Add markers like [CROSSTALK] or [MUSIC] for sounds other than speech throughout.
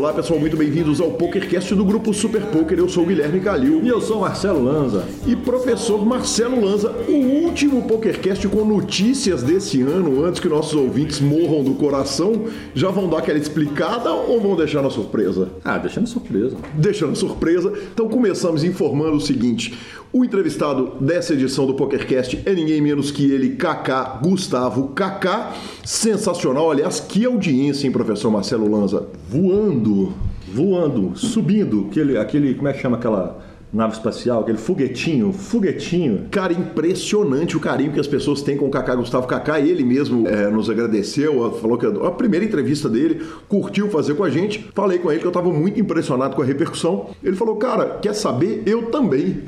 Olá pessoal, muito bem-vindos ao PokerCast do grupo Super Poker. Eu sou o Guilherme Calil. E eu sou o Marcelo Lanza. E professor Marcelo Lanza, o último PokerCast com notícias desse ano, antes que nossos ouvintes morram do coração, já vão dar aquela explicada ou vão deixar na surpresa? Ah, deixando surpresa. Deixando surpresa. Então começamos informando o seguinte: o entrevistado dessa edição do PokerCast é ninguém menos que ele, Kaká Gustavo Kaká. Sensacional, aliás, que audiência, hein, professor Marcelo Lanza? Voando, voando, subindo, aquele, aquele como é que chama aquela nave espacial, aquele foguetinho, foguetinho. Cara, impressionante o carinho que as pessoas têm com o Kaká Gustavo Kaká. Ele mesmo é, nos agradeceu, falou que a primeira entrevista dele curtiu fazer com a gente. Falei com ele que eu estava muito impressionado com a repercussão. Ele falou, cara, quer saber? Eu também.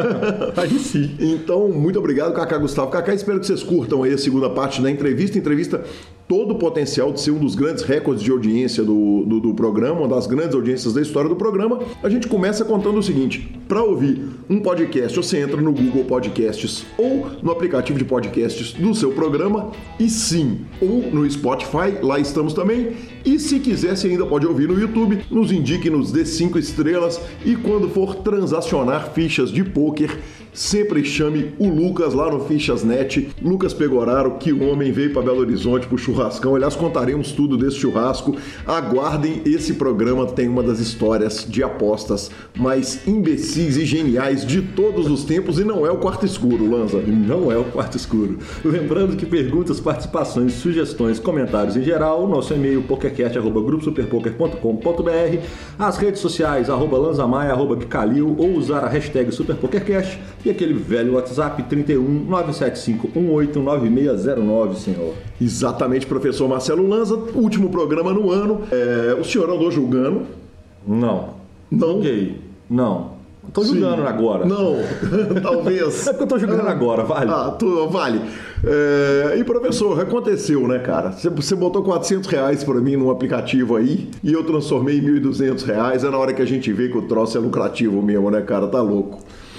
[LAUGHS] aí sim. Então, muito obrigado, Kaká Gustavo Kaká. Espero que vocês curtam aí a segunda parte da entrevista. Entrevista todo o potencial de ser um dos grandes recordes de audiência do, do, do, programa, uma das grandes audiências da história do programa, a gente começa contando o seguinte: para ouvir um podcast, você entra no Google Podcasts ou no aplicativo de podcasts do seu programa, e sim, ou no Spotify, lá estamos também. E se quiser, você ainda pode ouvir no YouTube, nos indique, nos dê cinco estrelas e quando for transacionar fichas de pôquer sempre chame o Lucas lá no Fichasnet. Lucas Pegoraro, que o homem veio para Belo Horizonte pro churrascão. Aliás, contaremos tudo desse churrasco. Aguardem, esse programa tem uma das histórias de apostas mais imbecis e geniais de todos os tempos e não é o quarto escuro, Lanza. Não é o quarto escuro. Lembrando que perguntas, participações, sugestões, comentários em geral, nosso e-mail pokercast.gruposuperpoker.com.br, as redes sociais, arroba lanzamaia, arroba bicalil, ou usar a hashtag superpokercast e aquele velho WhatsApp 31 975 9609, senhor. Exatamente, professor Marcelo Lanza. Último programa no ano. É, o senhor andou julgando? Não. Não? Joguei. Não. Tô jogando agora. Não, [LAUGHS] talvez. é porque eu tô jogando agora, vale. Ah, tu, vale. É, e professor, aconteceu, né, cara? Você, você botou 400 reais pra mim num aplicativo aí e eu transformei em 1.200 reais. É na hora que a gente vê que o troço é lucrativo mesmo, né, cara? Tá louco.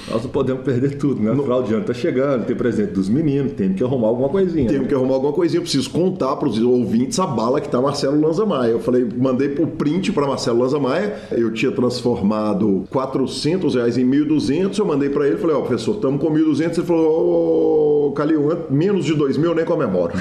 Nós não podemos perder tudo, né? No final de ano tá chegando, tem presente dos meninos, tem que arrumar alguma coisinha. Temos né? que arrumar alguma coisinha. Eu preciso contar para os ouvintes a bala que tá Marcelo Lanza Maia. Eu falei, mandei o print para Marcelo Lanza Maia. Eu tinha transformado 400 reais em 1.200. Eu mandei para ele, falei, ó, oh, professor, estamos com 1.200. Ele falou, ô, oh, Calil, menos de 2 mil eu nem comemoro.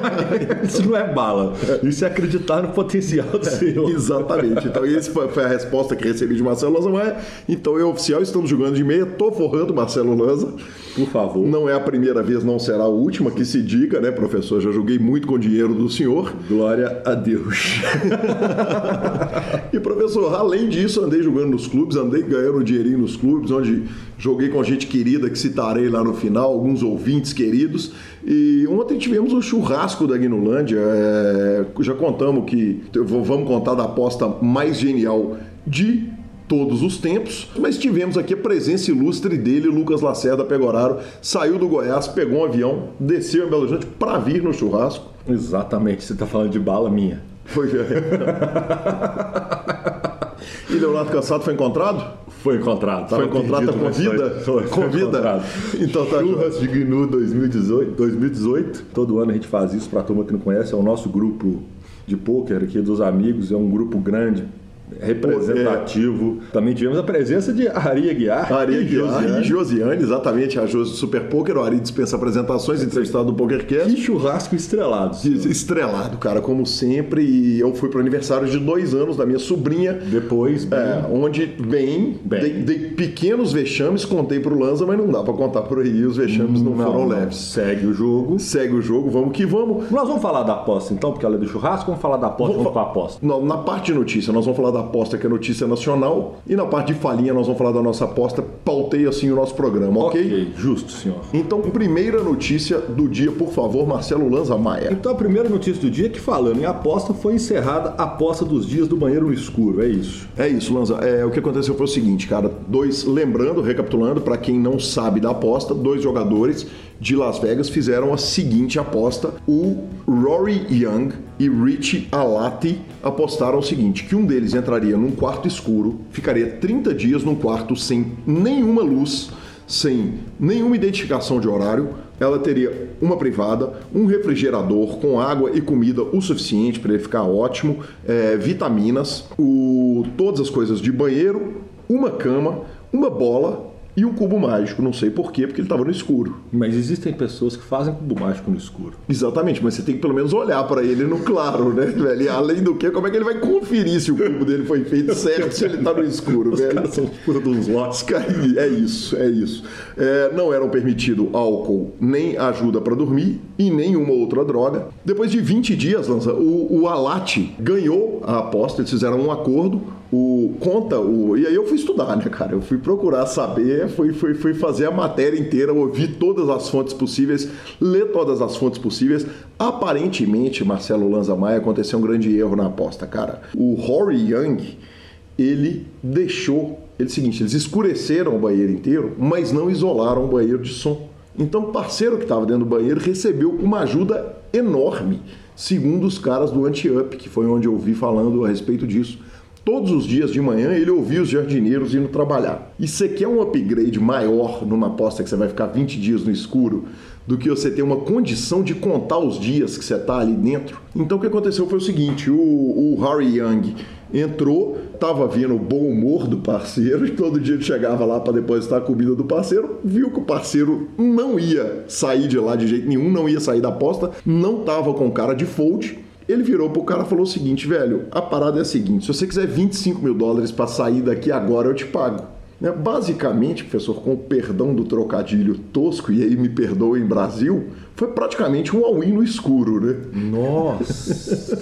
[LAUGHS] Isso não é bala. Isso é acreditar no potencial do senhor. Exatamente. Então, essa foi a resposta que recebi de Marcelo Lanza Maia. Então, eu oficial, estamos jogando de meia tô forrando Marcelo Lanza. Por favor. Não é a primeira vez, não será a última, que se diga, né, professor? Já joguei muito com dinheiro do senhor. Glória a Deus. [LAUGHS] e, professor, além disso, andei jogando nos clubes, andei ganhando dinheirinho nos clubes, onde joguei com gente querida que citarei lá no final, alguns ouvintes queridos. E ontem tivemos o churrasco da Guinolândia. É, já contamos que. Vamos contar da aposta mais genial de todos os tempos, mas tivemos aqui a presença ilustre dele, Lucas Lacerda Pegoraro, saiu do Goiás, pegou um avião, desceu em Belo Horizonte para vir no churrasco. Exatamente, você está falando de bala minha. Foi. [LAUGHS] e Leonardo Cansado foi encontrado? Foi encontrado. Foi encontrado, tá com vida? Foi, com vida? Encontrado. Então tá Churras de GNU 2018, 2018. Todo ano a gente faz isso, para a turma que não conhece, é o nosso grupo de pôquer aqui dos amigos, é um grupo grande, representativo. É. Também tivemos a presença de Ari Aguiar Ari e Josiane. E Josiane, exatamente, a Josi do Super Poker. O Ari dispensa apresentações, entrevistado do PokerCast. Que churrasco estrelado. Estrelado, cara, como sempre. E eu fui para o aniversário de dois anos da minha sobrinha. Depois, bem. É, onde, bem, bem. Dei, dei, pequenos vexames, contei para o Lanza, mas não dá para contar por aí. Os vexames não, não foram não. leves. Segue o jogo. Segue o jogo, vamos que vamos. Nós vamos falar da aposta então, porque ela é do churrasco, vamos falar da aposta, vamos, vamos para a aposta. Não, na parte de notícia, nós vamos falar da aposta que é notícia nacional. E na parte de falinha nós vamos falar da nossa aposta. Pautei assim o nosso programa, ok? Ok, justo, senhor. Então, primeira notícia do dia, por favor, Marcelo Lanza Maia. Então, a primeira notícia do dia é que falando em aposta, foi encerrada a aposta dos dias do banheiro no escuro, é isso? É isso, Lanza. É, o que aconteceu foi o seguinte, cara. Dois, lembrando, recapitulando, para quem não sabe da aposta, dois jogadores de Las Vegas fizeram a seguinte aposta. O Rory Young e Rich Alati apostaram o seguinte: que um deles entraria num quarto escuro, ficaria 30 dias num quarto sem nenhuma luz, sem nenhuma identificação de horário, ela teria uma privada, um refrigerador com água e comida o suficiente para ele ficar ótimo, é, vitaminas, o, todas as coisas de banheiro, uma cama, uma bola e um cubo mágico. Não sei porquê, porque ele estava no escuro. Mas existem pessoas que fazem cubo mágico no escuro. Exatamente, mas você tem que pelo menos olhar para ele no claro, né, velho? E além do que, como é que ele vai conferir se o cubo dele foi feito certo se ele está no escuro, Os velho? caras são dos lotes. É isso, é isso. É, não eram permitido álcool, nem ajuda para dormir e nenhuma outra droga. Depois de 20 dias, Lança, o, o Alate ganhou a aposta, eles fizeram um acordo. O, conta o. E aí eu fui estudar, né, cara? Eu fui procurar saber, fui, fui, fui fazer a matéria inteira, ouvir todas as fontes possíveis, ler todas as fontes possíveis. Aparentemente, Marcelo Lanza Maia aconteceu um grande erro na aposta, cara. O Rory Young, ele deixou. Ele é seguinte, eles escureceram o banheiro inteiro, mas não isolaram o banheiro de som. Então o parceiro que estava dentro do banheiro recebeu uma ajuda enorme, segundo os caras do Anti-Up, que foi onde eu ouvi falando a respeito disso. Todos os dias de manhã ele ouvia os jardineiros indo trabalhar. E você quer um upgrade maior numa aposta que você vai ficar 20 dias no escuro do que você ter uma condição de contar os dias que você está ali dentro? Então o que aconteceu foi o seguinte: o, o Harry Young entrou, estava vendo o bom humor do parceiro, [LAUGHS] todo dia ele chegava lá para depositar a comida do parceiro, viu que o parceiro não ia sair de lá de jeito nenhum, não ia sair da aposta, não estava com cara de fold. Ele virou pro cara e falou o seguinte, velho, a parada é a seguinte, se você quiser 25 mil dólares para sair daqui agora, eu te pago. Né? Basicamente, professor, com o perdão do trocadilho tosco, e aí me perdoem Brasil, foi praticamente um all-in no escuro, né? Nossa!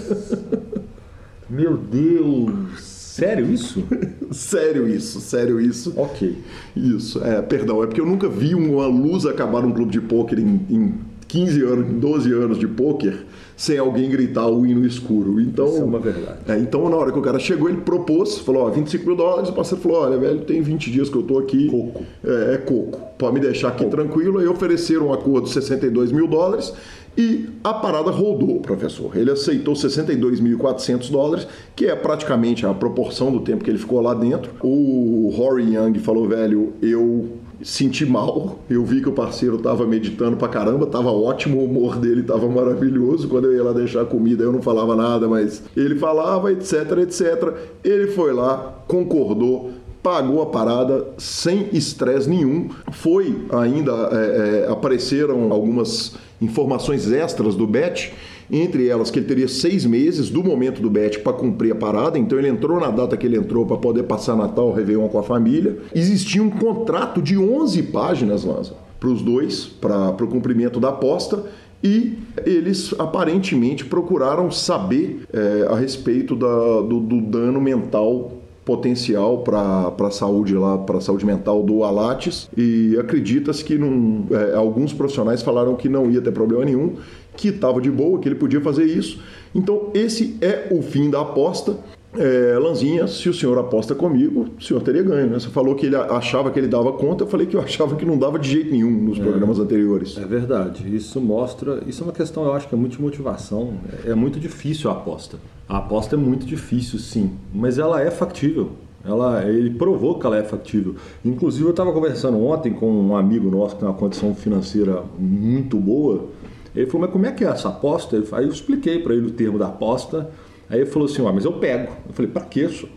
Meu Deus! Sério isso? [LAUGHS] sério isso, sério isso. Ok. Isso, é, perdão, é porque eu nunca vi uma luz acabar num clube de pôquer em, em 15 anos, 12 anos de pôquer sem alguém gritar o hino escuro. Então, Isso é uma verdade. É, então, na hora que o cara chegou, ele propôs, falou, ó, 25 mil dólares, o parceiro falou, olha, velho, tem 20 dias que eu tô aqui. Coco. É, é coco. Pode me deixar aqui tranquilo. Aí ofereceram um acordo de 62 mil dólares e a parada rodou, professor. Ele aceitou 62.400 dólares, que é praticamente a proporção do tempo que ele ficou lá dentro. O Rory Young falou, velho, eu senti mal. Eu vi que o parceiro tava meditando pra caramba, tava ótimo, o humor dele tava maravilhoso. Quando eu ia lá deixar comida, eu não falava nada, mas ele falava, etc, etc. Ele foi lá, concordou, pagou a parada sem estresse nenhum. Foi ainda, é, é, apareceram algumas informações extras do Bet, entre elas que ele teria seis meses do momento do Bet para cumprir a parada, então ele entrou na data que ele entrou para poder passar Natal, Réveillon com a família. Existia um contrato de 11 páginas, Lanza, para os dois, para o cumprimento da aposta. E eles aparentemente procuraram saber é, a respeito da, do, do dano mental potencial para a saúde lá, para saúde mental do Alates e acredita-se que num, é, alguns profissionais falaram que não ia ter problema nenhum, que estava de boa, que ele podia fazer isso. Então esse é o fim da aposta. É, Lanzinha, se o senhor aposta comigo, o senhor teria ganho. Né? Você falou que ele achava que ele dava conta, eu falei que eu achava que não dava de jeito nenhum nos é, programas anteriores. É verdade. Isso mostra. Isso é uma questão, eu acho que é muito de motivação. É muito difícil a aposta. A aposta é muito difícil, sim, mas ela é factível. Ela, ele provou que ela é factível. Inclusive, eu estava conversando ontem com um amigo nosso que tem uma condição financeira muito boa. Ele falou: Mas como é que é essa aposta? Aí eu expliquei para ele o termo da aposta. Aí ele falou assim: ah, Mas eu pego. Eu falei: Para que isso?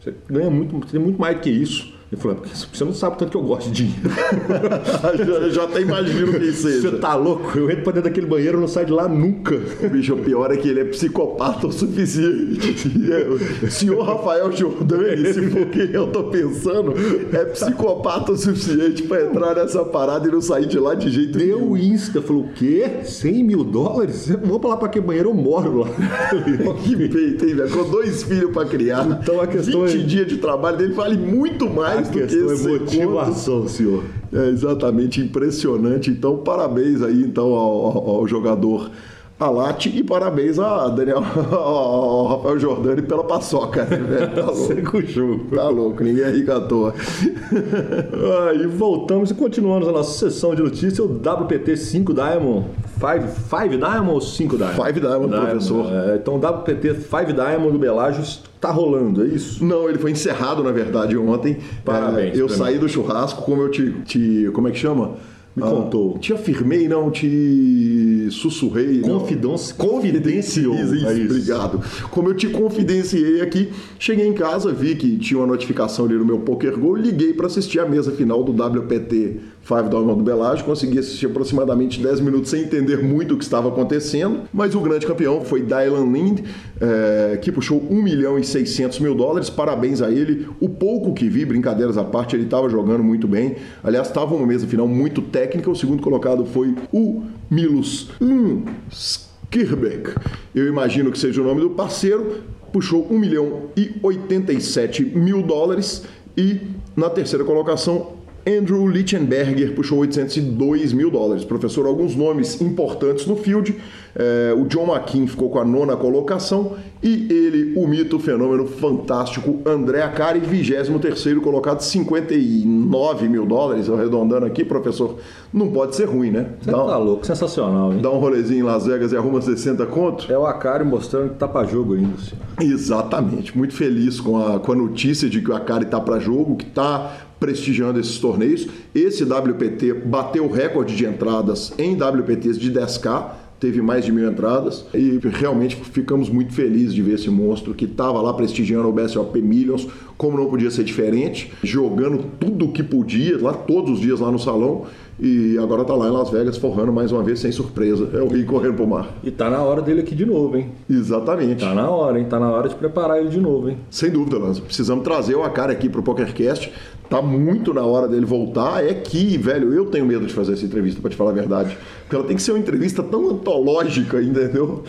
Você ganha muito, você tem muito mais do que isso. Ele falou, porque você não sabe tanto que eu gosto de dinheiro. [LAUGHS] já, já até imagino quem seja. Você tá louco? Eu entro pra dentro daquele banheiro e não saio de lá nunca. O bicho, o pior é que ele é psicopata o suficiente. [LAUGHS] senhor Rafael Jordani, se for quem eu tô pensando, é psicopata o suficiente pra entrar nessa parada e não sair de lá de jeito Deu nenhum. o Insta, falou, o quê? 100 mil dólares? Eu vou pra lá pra que banheiro eu moro lá. [LAUGHS] que peito, hein, velho? Com dois filhos pra criar. Então a questão 20 é... dias de trabalho dele vale muito mais a questão é motivação, senhor. É exatamente impressionante. Então, parabéns aí então ao, ao, ao jogador Alate e parabéns a Daniel, [LAUGHS] ao Rafael Jordani pela paçoca. Né? Tá [LAUGHS] louco. Tá louco, ninguém é rico à toa. [LAUGHS] ah, e voltamos e continuamos a nossa sessão de notícias, o WPT 5 Diamond. 5 Diamond ou 5 Diamond? 5 Diamond, Diamond, professor. É, então, WPT 5 Diamond do Belágio está rolando, é isso? Não, ele foi encerrado, na verdade, ontem. Parabéns. É, eu saí do churrasco, como eu te, te. Como é que chama? Me ah, contou. Te afirmei, não, te sussurrei. Confidência. Confidenciou. Isso, é isso. Obrigado. Como eu te confidenciei aqui, cheguei em casa, vi que tinha uma notificação ali no meu Poker Go, liguei para assistir a mesa final do WPT Five Dollar do Belage, consegui assistir aproximadamente 10 minutos sem entender muito o que estava acontecendo, mas o grande campeão foi Dylan Lind, é, que puxou 1 milhão e 600 mil dólares, parabéns a ele. O pouco que vi, brincadeiras à parte, ele estava jogando muito bem. Aliás, estava uma mesa final muito técnica. O segundo colocado foi o Milos Skirbeck. Eu imagino que seja o nome do parceiro. Puxou 1 milhão e 87 mil dólares. E na terceira colocação, Andrew Lichtenberger puxou 802 mil dólares. Professor, alguns nomes importantes no field. É, o John McKean ficou com a nona colocação e ele, o mito, o fenômeno fantástico, André Acari, 23 colocado, 59 mil dólares. Arredondando aqui, professor, não pode ser ruim, né? Você dá tá um, louco, sensacional, hein? Dá um rolezinho em Las Vegas e arruma 60 conto. É o Acari mostrando que tá para jogo ainda, senhor. Exatamente. Muito feliz com a, com a notícia de que o Acari tá para jogo, que tá prestigiando esses torneios. Esse WPT bateu o recorde de entradas em WPTs de 10K, teve mais de mil entradas e realmente ficamos muito felizes de ver esse monstro que estava lá prestigiando o BSOP Millions, como não podia ser diferente, jogando tudo o que podia, lá todos os dias lá no salão e agora está lá em Las Vegas forrando mais uma vez sem surpresa. É o Rio correndo pro mar. E tá na hora dele aqui de novo, hein? Exatamente. Tá na hora, hein? Tá na hora de preparar ele de novo, hein? Sem dúvida, Lanza. Precisamos trazer o Akari aqui pro PokerCast. Tá muito na hora dele voltar. É que, velho, eu tenho medo de fazer essa entrevista, para te falar a verdade. Porque ela tem que ser uma entrevista tão antológica, entendeu?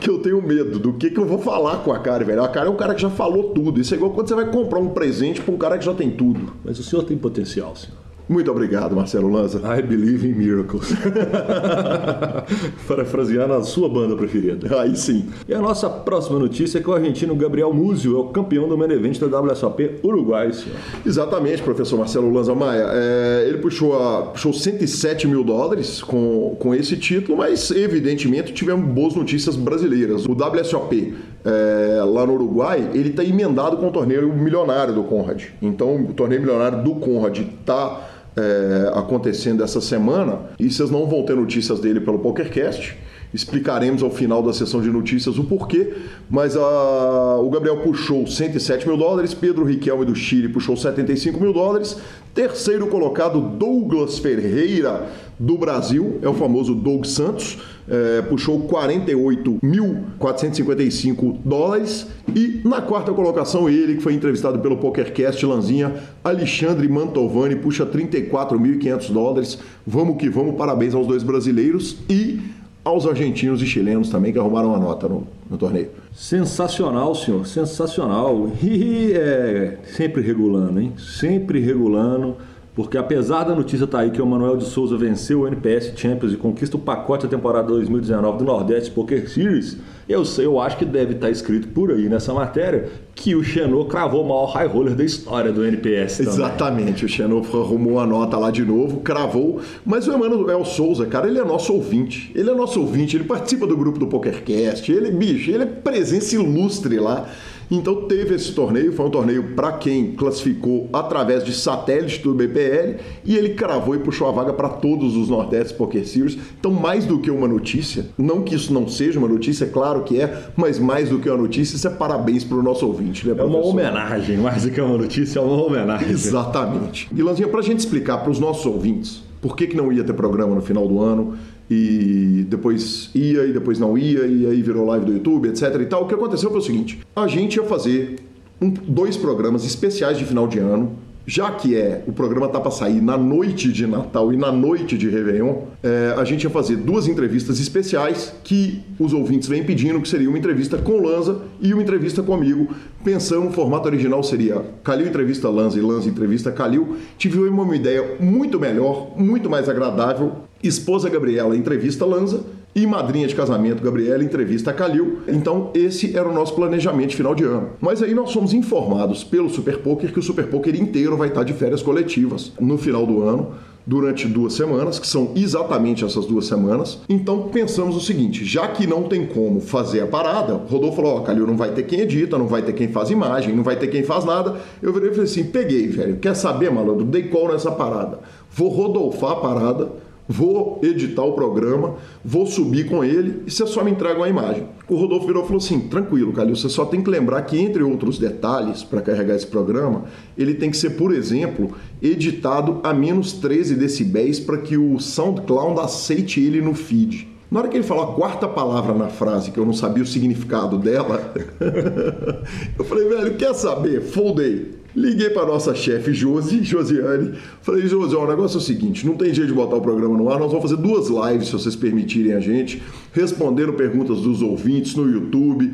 Que eu tenho medo do que, que eu vou falar com a cara, velho. A cara é um cara que já falou tudo. Isso é igual quando você vai comprar um presente para um cara que já tem tudo. Mas o senhor tem potencial, senhor. Muito obrigado, Marcelo Lanza. I believe in miracles. [LAUGHS] Parafraseando a sua banda preferida. Aí sim. E a nossa próxima notícia é que o argentino Gabriel Múzio é o campeão do main event da WSOP Uruguai, senhor. Exatamente, professor Marcelo Lanza Maia. É, ele puxou, a, puxou 107 mil dólares com, com esse título, mas evidentemente tivemos boas notícias brasileiras. O WSOP é, lá no Uruguai, ele está emendado com o torneio milionário do Conrad. Então, o torneio milionário do Conrad está é, acontecendo essa semana e vocês não vão ter notícias dele pelo PokerCast. Explicaremos ao final da sessão de notícias o porquê, mas a, o Gabriel puxou 107 mil dólares, Pedro Riquelme do Chile puxou 75 mil dólares, terceiro colocado Douglas Ferreira do Brasil, é o famoso Doug Santos, é, puxou 48.455 dólares. E na quarta colocação, ele que foi entrevistado pelo PokerCast Lanzinha, Alexandre Mantovani, puxa 34.500 dólares. Vamos que vamos, parabéns aos dois brasileiros e aos argentinos e chilenos também que arrumaram uma nota no, no torneio. Sensacional, senhor, sensacional. E é, sempre regulando, hein? Sempre regulando. Porque apesar da notícia estar tá aí que o Manuel de Souza venceu o NPS Champions e conquista o pacote da temporada 2019 do Nordeste Poker Series, eu sei, eu acho que deve estar tá escrito por aí nessa matéria que o Xenô cravou o maior high roller da história do NPS. Também. Exatamente, o Xenô arrumou a nota lá de novo, cravou. Mas o Emanuel Souza, cara, ele é nosso ouvinte. Ele é nosso ouvinte, ele participa do grupo do PokerCast, ele, bicho, ele é presença ilustre lá. Então teve esse torneio, foi um torneio para quem classificou através de satélite do BPL e ele cravou e puxou a vaga para todos os Nordeste Poker Series. Então mais do que uma notícia, não que isso não seja uma notícia, é claro que é, mas mais do que uma notícia, isso é parabéns para o nosso ouvinte, né, É uma homenagem, mais do que uma notícia, é uma homenagem. Exatamente. E Lanzinha, para a gente explicar para os nossos ouvintes por que, que não ia ter programa no final do ano, e depois ia e depois não ia, e aí virou live do YouTube, etc e tal. O que aconteceu foi o seguinte: a gente ia fazer um, dois programas especiais de final de ano. Já que é o programa tá para sair na noite de Natal e na noite de Réveillon, é, a gente ia fazer duas entrevistas especiais que os ouvintes vêm pedindo, que seria uma entrevista com Lanza e uma entrevista comigo. Pensando no formato original seria Calil entrevista Lanza e Lanza entrevista Calil. Tive uma ideia muito melhor, muito mais agradável Esposa Gabriela entrevista Lanza e madrinha de casamento Gabriela entrevista Calil. Então esse era o nosso planejamento final de ano. Mas aí nós fomos informados pelo Super Poker que o Super Poker inteiro vai estar de férias coletivas no final do ano. Durante duas semanas, que são exatamente essas duas semanas. Então pensamos o seguinte: já que não tem como fazer a parada, Rodolfo falou: Ó, oh, Calil, não vai ter quem edita, não vai ter quem faz imagem, não vai ter quem faz nada. Eu virei e falei assim: peguei, velho, quer saber, malandro? Dei call nessa parada. Vou rodolfar a parada vou editar o programa, vou subir com ele e você só me entrega uma imagem. O Rodolfo virou e falou assim: tranquilo, Calil, você só tem que lembrar que, entre outros detalhes, para carregar esse programa, ele tem que ser, por exemplo, editado a menos 13 decibéis para que o SoundCloud aceite ele no feed. Na hora que ele falou a quarta palavra na frase, que eu não sabia o significado dela, [LAUGHS] eu falei, velho, quer saber? Foldei. Liguei para nossa chefe Josi, Josiane. Falei, Josi, o negócio é o seguinte: não tem jeito de botar o programa no ar, nós vamos fazer duas lives, se vocês permitirem a gente, respondendo perguntas dos ouvintes no YouTube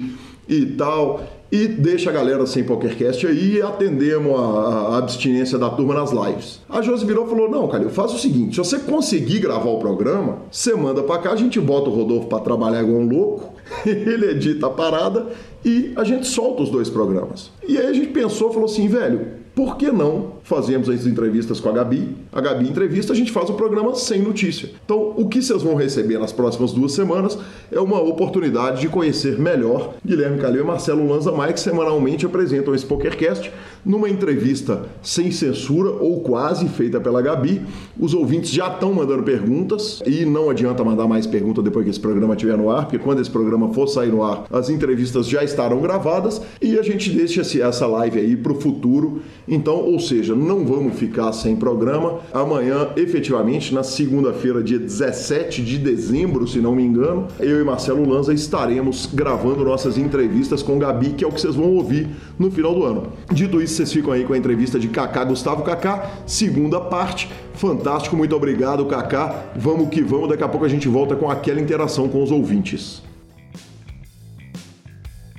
e tal. E deixa a galera sem PokerCast aí e atendemos a, a, abstinência da turma nas lives. A Josi virou e falou: Não, cara, faz o seguinte: se você conseguir gravar o programa, você manda para cá, a gente bota o Rodolfo para trabalhar igual um louco, [LAUGHS] ele edita a parada e a gente solta os dois programas. E aí a gente pensou, falou assim, velho, por que não fazemos as entrevistas com a Gabi? A Gabi entrevista, a gente faz o programa sem notícia. Então, o que vocês vão receber nas próximas duas semanas é uma oportunidade de conhecer melhor Guilherme Calil e Marcelo Lanza Maia, que semanalmente apresentam esse PokerCast numa entrevista sem censura ou quase feita pela Gabi. Os ouvintes já estão mandando perguntas e não adianta mandar mais perguntas depois que esse programa estiver no ar, porque quando esse programa for sair no ar, as entrevistas já estarão gravadas e a gente deixa essa live aí para o futuro então, ou seja, não vamos ficar sem programa. Amanhã, efetivamente, na segunda-feira, dia 17 de dezembro, se não me engano, eu e Marcelo Lanza estaremos gravando nossas entrevistas com Gabi, que é o que vocês vão ouvir no final do ano. Dito isso, vocês ficam aí com a entrevista de Kaká Gustavo Kaká, segunda parte. Fantástico, muito obrigado, Kaká. Vamos que vamos, daqui a pouco a gente volta com aquela interação com os ouvintes.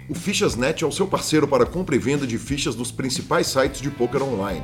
O Fichasnet é o seu parceiro para compra e venda de fichas dos principais sites de poker online.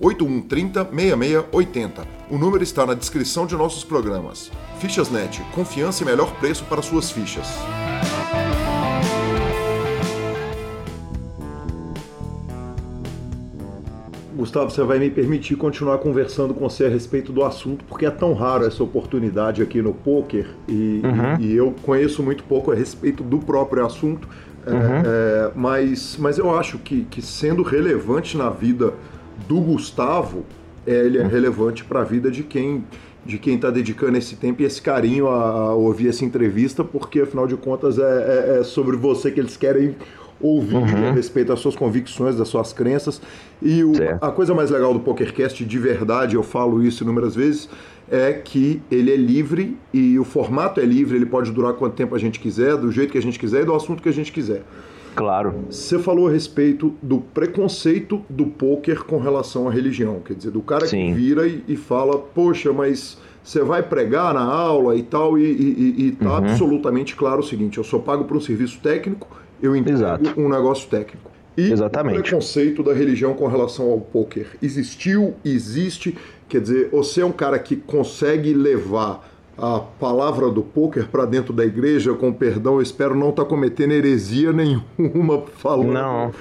8130 6680. O número está na descrição de nossos programas. Fichasnet, confiança e melhor preço para suas fichas. Gustavo, você vai me permitir continuar conversando com você a respeito do assunto, porque é tão raro essa oportunidade aqui no poker e, uhum. e, e eu conheço muito pouco a respeito do próprio assunto. É, uhum. É, mas, mas eu acho que, que sendo relevante na vida do Gustavo, é, ele é relevante para a vida de quem de quem está dedicando esse tempo e esse carinho a, a, ouvir essa entrevista, porque afinal de contas é, é, é sobre você que eles querem ouvir uhum. a respeito das suas convicções, das suas crenças. E o, a coisa mais legal do PokerCast, de verdade, eu falo isso inúmeras vezes, é que ele é livre e o formato é livre, ele pode durar quanto tempo a gente quiser, do jeito que a gente quiser e do assunto que a gente quiser. Claro. Você falou a respeito do preconceito do poker com relação à religião, quer dizer, do cara Sim. que vira e, e, fala, poxa, mas você vai pregar na aula e tal, e, e, e tá uhum. absolutamente claro o seguinte: eu sou pago por um serviço técnico, eu entrego Exato. um negócio técnico. E Exatamente. o preconceito da religião com relação ao poker existiu, existe Quer dizer, você é um cara que consegue levar a palavra do poker para dentro da igreja, com perdão, eu espero não estar tá cometendo heresia nenhuma [LAUGHS] falando, não.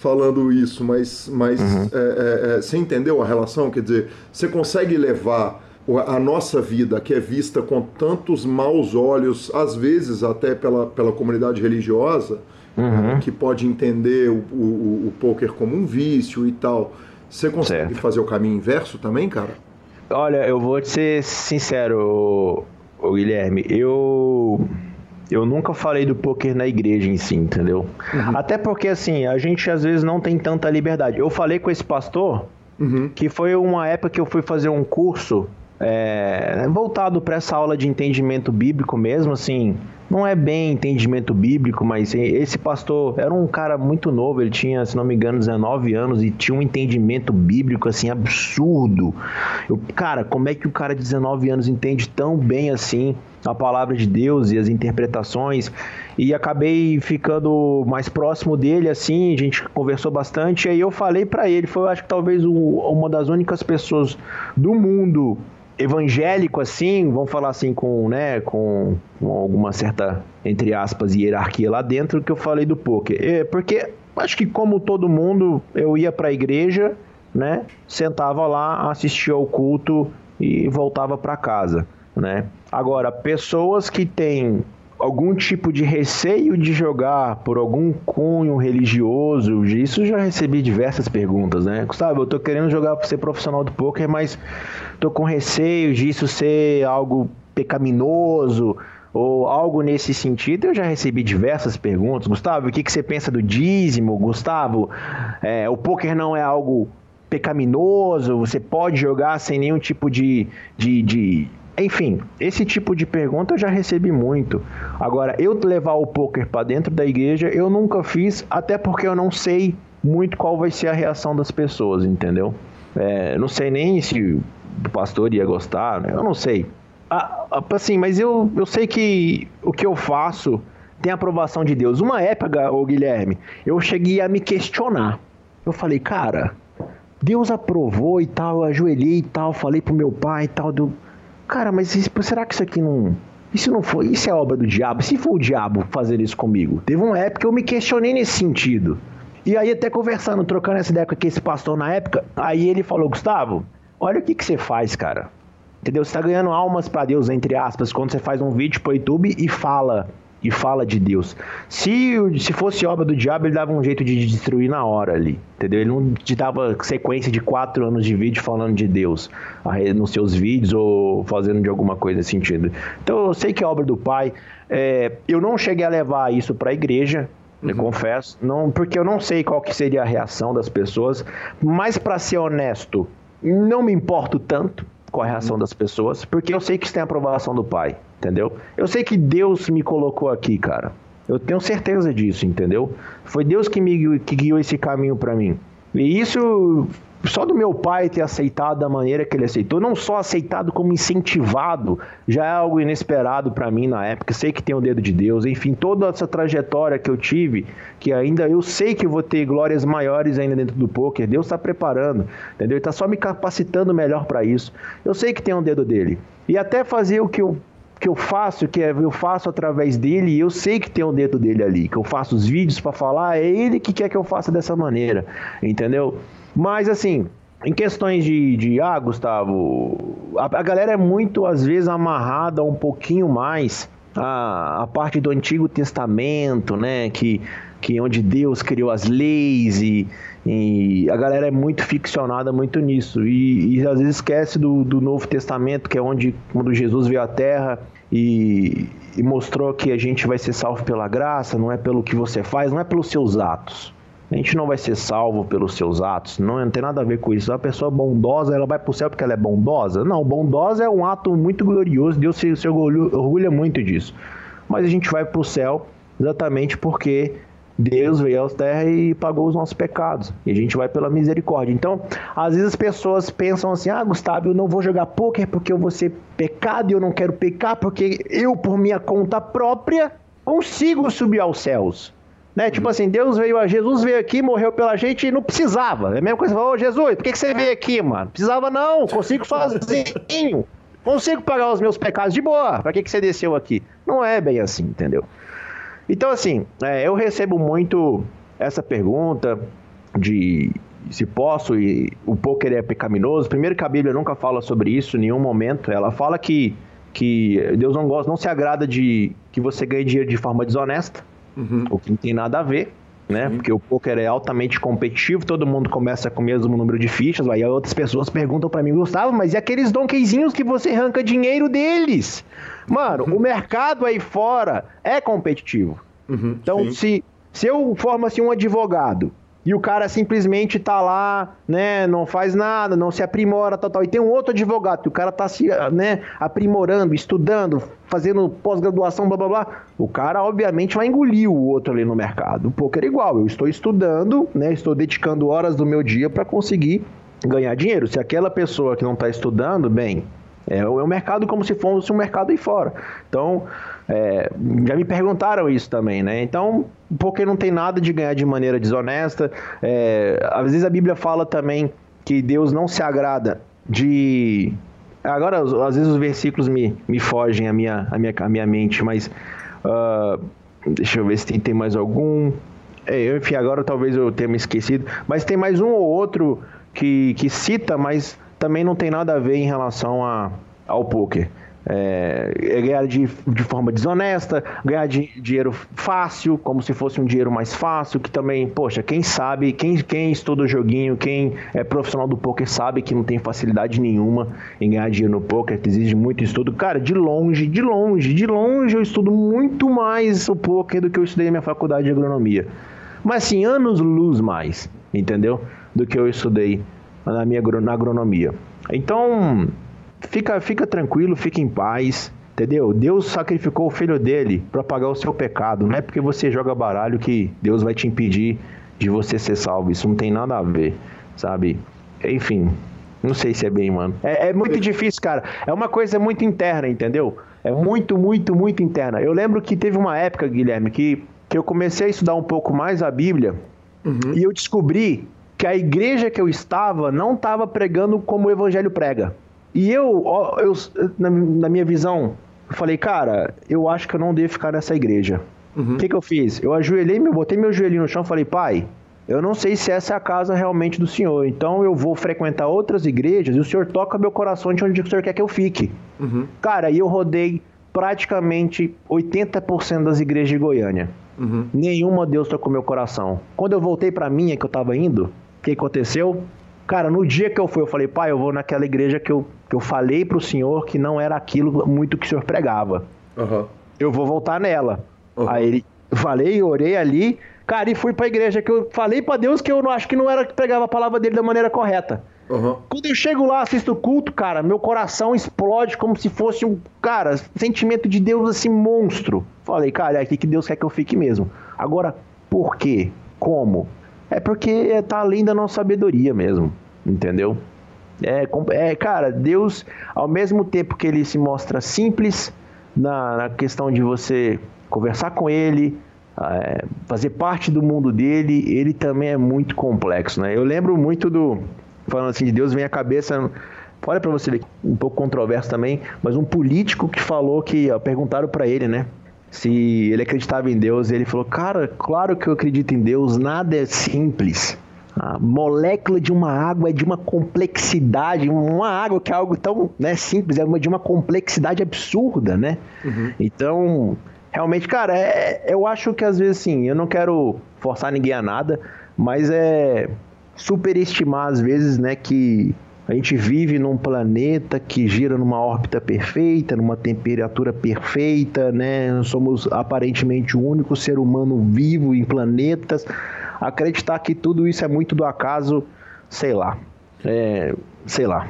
falando isso, mas, mas uhum. é, é, é, você entendeu a relação? Quer dizer, você consegue levar a nossa vida, que é vista com tantos maus olhos, às vezes até pela, pela comunidade religiosa, uhum. que pode entender o, o, o poker como um vício e tal você consegue certo. fazer o caminho inverso também, cara? Olha, eu vou te ser sincero, Guilherme. Eu eu nunca falei do poker na igreja em si, entendeu? Uhum. Até porque assim, a gente às vezes não tem tanta liberdade. Eu falei com esse pastor uhum. que foi uma época que eu fui fazer um curso é, voltado para essa aula de entendimento bíblico mesmo, assim, não é bem entendimento bíblico, mas esse pastor era um cara muito novo, ele tinha, se não me engano, 19 anos e tinha um entendimento bíblico assim absurdo. Eu, cara, como é que o cara de 19 anos entende tão bem assim a palavra de Deus e as interpretações? E acabei ficando mais próximo dele assim, a gente conversou bastante, e aí eu falei para ele, foi acho que talvez uma das únicas pessoas do mundo evangélico assim, vamos falar assim com, né, com, com, alguma certa entre aspas hierarquia lá dentro que eu falei do poker. É, porque acho que como todo mundo, eu ia para a igreja, né, sentava lá, assistia ao culto e voltava para casa, né? Agora, pessoas que têm algum tipo de receio de jogar por algum cunho religioso, isso já recebi diversas perguntas, né? Gustavo, eu tô querendo jogar para ser profissional do poker, mas tô com receio disso ser algo pecaminoso ou algo nesse sentido. Eu já recebi diversas perguntas. Gustavo, o que, que você pensa do dízimo? Gustavo, é, o poker não é algo pecaminoso? Você pode jogar sem nenhum tipo de, de, de enfim, esse tipo de pergunta eu já recebi muito. Agora, eu levar o poker para dentro da igreja, eu nunca fiz, até porque eu não sei muito qual vai ser a reação das pessoas, entendeu? É, não sei nem se o pastor ia gostar, né? eu não sei. Ah, ah, assim, mas eu, eu sei que o que eu faço tem aprovação de Deus. Uma época, ô Guilherme, eu cheguei a me questionar. Eu falei, cara, Deus aprovou e tal, eu ajoelhei e tal, falei pro meu pai e tal, Cara, mas será que isso aqui não. Isso não foi. Isso é obra do diabo? Se for o diabo fazer isso comigo? Teve uma época que eu me questionei nesse sentido. E aí, até conversando, trocando essa ideia com esse pastor na época, aí ele falou: Gustavo, olha o que, que você faz, cara. Entendeu? Você tá ganhando almas para Deus, entre aspas, quando você faz um vídeo pro YouTube e fala e fala de Deus. Se, se fosse obra do diabo, ele dava um jeito de destruir na hora ali, entendeu? Ele não te dava sequência de quatro anos de vídeo falando de Deus nos seus vídeos ou fazendo de alguma coisa nesse sentido. Então eu sei que é obra do Pai. É, eu não cheguei a levar isso para a igreja, uhum. eu confesso, não, porque eu não sei qual que seria a reação das pessoas, mas para ser honesto, não me importo tanto com a reação uhum. das pessoas, porque eu sei que isso tem aprovação do Pai entendeu? Eu sei que Deus me colocou aqui, cara. Eu tenho certeza disso, entendeu? Foi Deus que me que guiou esse caminho para mim. E isso só do meu pai ter aceitado da maneira que ele aceitou, não só aceitado como incentivado, já é algo inesperado para mim na época. Sei que tem o dedo de Deus, enfim, toda essa trajetória que eu tive, que ainda eu sei que vou ter glórias maiores ainda dentro do poker. Deus está preparando, entendeu? Ele está só me capacitando melhor para isso. Eu sei que tem o dedo dele. E até fazer o que eu que eu faço, que é, eu faço através dele, e eu sei que tem o um dedo dele ali, que eu faço os vídeos para falar, é ele que quer que eu faça dessa maneira, entendeu? Mas assim, em questões de, de ah, Gustavo, a, a galera é muito, às vezes, amarrada um pouquinho mais a, a parte do Antigo Testamento, né? Que, que onde Deus criou as leis e, e a galera é muito ficcionada muito nisso. E, e às vezes esquece do, do Novo Testamento, que é onde quando Jesus veio à Terra e, e mostrou que a gente vai ser salvo pela graça, não é pelo que você faz, não é pelos seus atos. A gente não vai ser salvo pelos seus atos, não, não tem nada a ver com isso. A pessoa bondosa, ela vai para o céu porque ela é bondosa? Não, bondosa é um ato muito glorioso, Deus se, se orgulha, muito disso. Mas a gente vai para o céu exatamente porque Deus veio à terra e pagou os nossos pecados. E a gente vai pela misericórdia. Então, às vezes as pessoas pensam assim: ah, Gustavo, eu não vou jogar pôquer porque eu vou ser pecado e eu não quero pecar porque eu, por minha conta própria, consigo subir aos céus. Né? Tipo assim, Deus veio, a Jesus veio aqui, morreu pela gente e não precisava. É a mesma coisa, ô Jesus, por que, que você veio aqui, mano? Precisava não, consigo sozinho. Consigo pagar os meus pecados de boa. Pra que, que você desceu aqui? Não é bem assim, entendeu? Então, assim, é, eu recebo muito essa pergunta de se posso e o poker é pecaminoso. Primeiro que a Bíblia nunca fala sobre isso em nenhum momento. Ela fala que, que Deus não gosta, não se agrada de que você ganhe dinheiro de forma desonesta, uhum. o que não tem nada a ver. Né? Porque o poker é altamente competitivo, todo mundo começa com o mesmo número de fichas, aí outras pessoas perguntam para mim, Gustavo, mas e aqueles donkeyzinhos que você arranca dinheiro deles? Mano, uhum. o mercado aí fora é competitivo. Uhum, então, se, se eu formo assim um advogado e o cara simplesmente tá lá, né, não faz nada, não se aprimora, tal, tal. E tem um outro advogado que o cara tá se, né, aprimorando, estudando, fazendo pós-graduação, blá blá blá. O cara, obviamente, vai engolir o outro ali no mercado. O poker é igual, eu estou estudando, né, estou dedicando horas do meu dia para conseguir ganhar dinheiro. Se aquela pessoa que não está estudando, bem, é o é mercado como se fosse um mercado aí fora. Então, é, já me perguntaram isso também, né? Então, porque não tem nada de ganhar de maneira desonesta. É, às vezes a Bíblia fala também que Deus não se agrada de Agora, às vezes os versículos me, me fogem a minha, a minha, a minha mente, mas. Uh, deixa eu ver se tem, tem mais algum. É, enfim, agora talvez eu tenha me esquecido. Mas tem mais um ou outro que, que cita, mas também não tem nada a ver em relação a, ao poker é, é, ganhar de, de forma desonesta, ganhar de, dinheiro fácil, como se fosse um dinheiro mais fácil, que também, poxa, quem sabe, quem, quem estuda o joguinho, quem é profissional do poker sabe que não tem facilidade nenhuma em ganhar dinheiro no poker, que exige muito estudo. Cara, de longe, de longe, de longe eu estudo muito mais o poker do que eu estudei na minha faculdade de agronomia. Mas assim, anos luz mais, entendeu? Do que eu estudei na minha na agronomia. Então, Fica, fica tranquilo, fica em paz. Entendeu? Deus sacrificou o filho dele para pagar o seu pecado. Não é porque você joga baralho que Deus vai te impedir de você ser salvo. Isso não tem nada a ver, sabe? Enfim, não sei se é bem, mano. É, é, muito difícil, cara. É uma coisa muito interna, entendeu? É muito, muito, muito interna. Eu lembro que teve uma época, Guilherme, que, que eu comecei a estudar um pouco mais a Bíblia uhum. e eu descobri que a igreja que eu estava não estava pregando como o evangelho prega. E eu, eu na, na minha visão, falei, cara, eu acho que eu não devo ficar nessa igreja. O uhum. que, que eu fiz? Eu ajoelhei, eu botei meu joelhinho no chão e falei, pai, eu não sei se essa é a casa realmente do Senhor. Então eu vou frequentar outras igrejas e o Senhor toca meu coração de onde o Senhor quer que eu fique. Uhum. Cara, e eu rodei praticamente 80% das igrejas de Goiânia. Uhum. Nenhuma Deus tocou meu coração. Quando eu voltei para minha que eu tava indo, que aconteceu? Cara, no dia que eu fui, eu falei, pai, eu vou naquela igreja que eu, que eu falei pro senhor que não era aquilo muito que o senhor pregava. Uhum. Eu vou voltar nela. Uhum. Aí ele, falei, orei ali, cara, e fui pra igreja que eu falei para Deus que eu não acho que não era que pregava a palavra dele da maneira correta. Uhum. Quando eu chego lá, assisto o culto, cara, meu coração explode como se fosse um, cara, sentimento de Deus assim, monstro. Falei, cara, é aqui que Deus quer que eu fique mesmo. Agora, por quê? Como? É porque tá além da nossa sabedoria mesmo, entendeu? É, é, cara, Deus, ao mesmo tempo que ele se mostra simples na, na questão de você conversar com ele, é, fazer parte do mundo dele, ele também é muito complexo, né? Eu lembro muito do, falando assim, de Deus vem à cabeça, olha para você ver, um pouco controverso também, mas um político que falou que, ó, perguntaram para ele, né? Se ele acreditava em Deus, ele falou: Cara, claro que eu acredito em Deus, nada é simples. A molécula de uma água é de uma complexidade, uma água que é algo tão né, simples, é uma, de uma complexidade absurda, né? Uhum. Então, realmente, cara, é, eu acho que às vezes, assim, eu não quero forçar ninguém a nada, mas é superestimar às vezes, né, que a gente vive num planeta que gira numa órbita perfeita, numa temperatura perfeita, né? Somos aparentemente o único ser humano vivo em planetas. Acreditar que tudo isso é muito do acaso, sei lá. É, sei lá.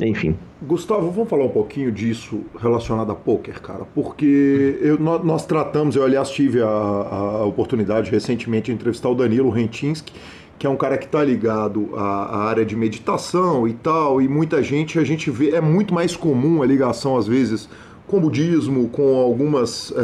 Enfim. Gustavo, vamos falar um pouquinho disso relacionado a poker, cara, porque eu, nós, nós, tratamos, eu aliás tive a, a, oportunidade recentemente de entrevistar o Danilo Rentinski, que é um cara que está ligado à, à, área de meditação e tal, e muita gente, a gente vê, é muito mais comum a ligação, às vezes, com o budismo, com algumas, é, é,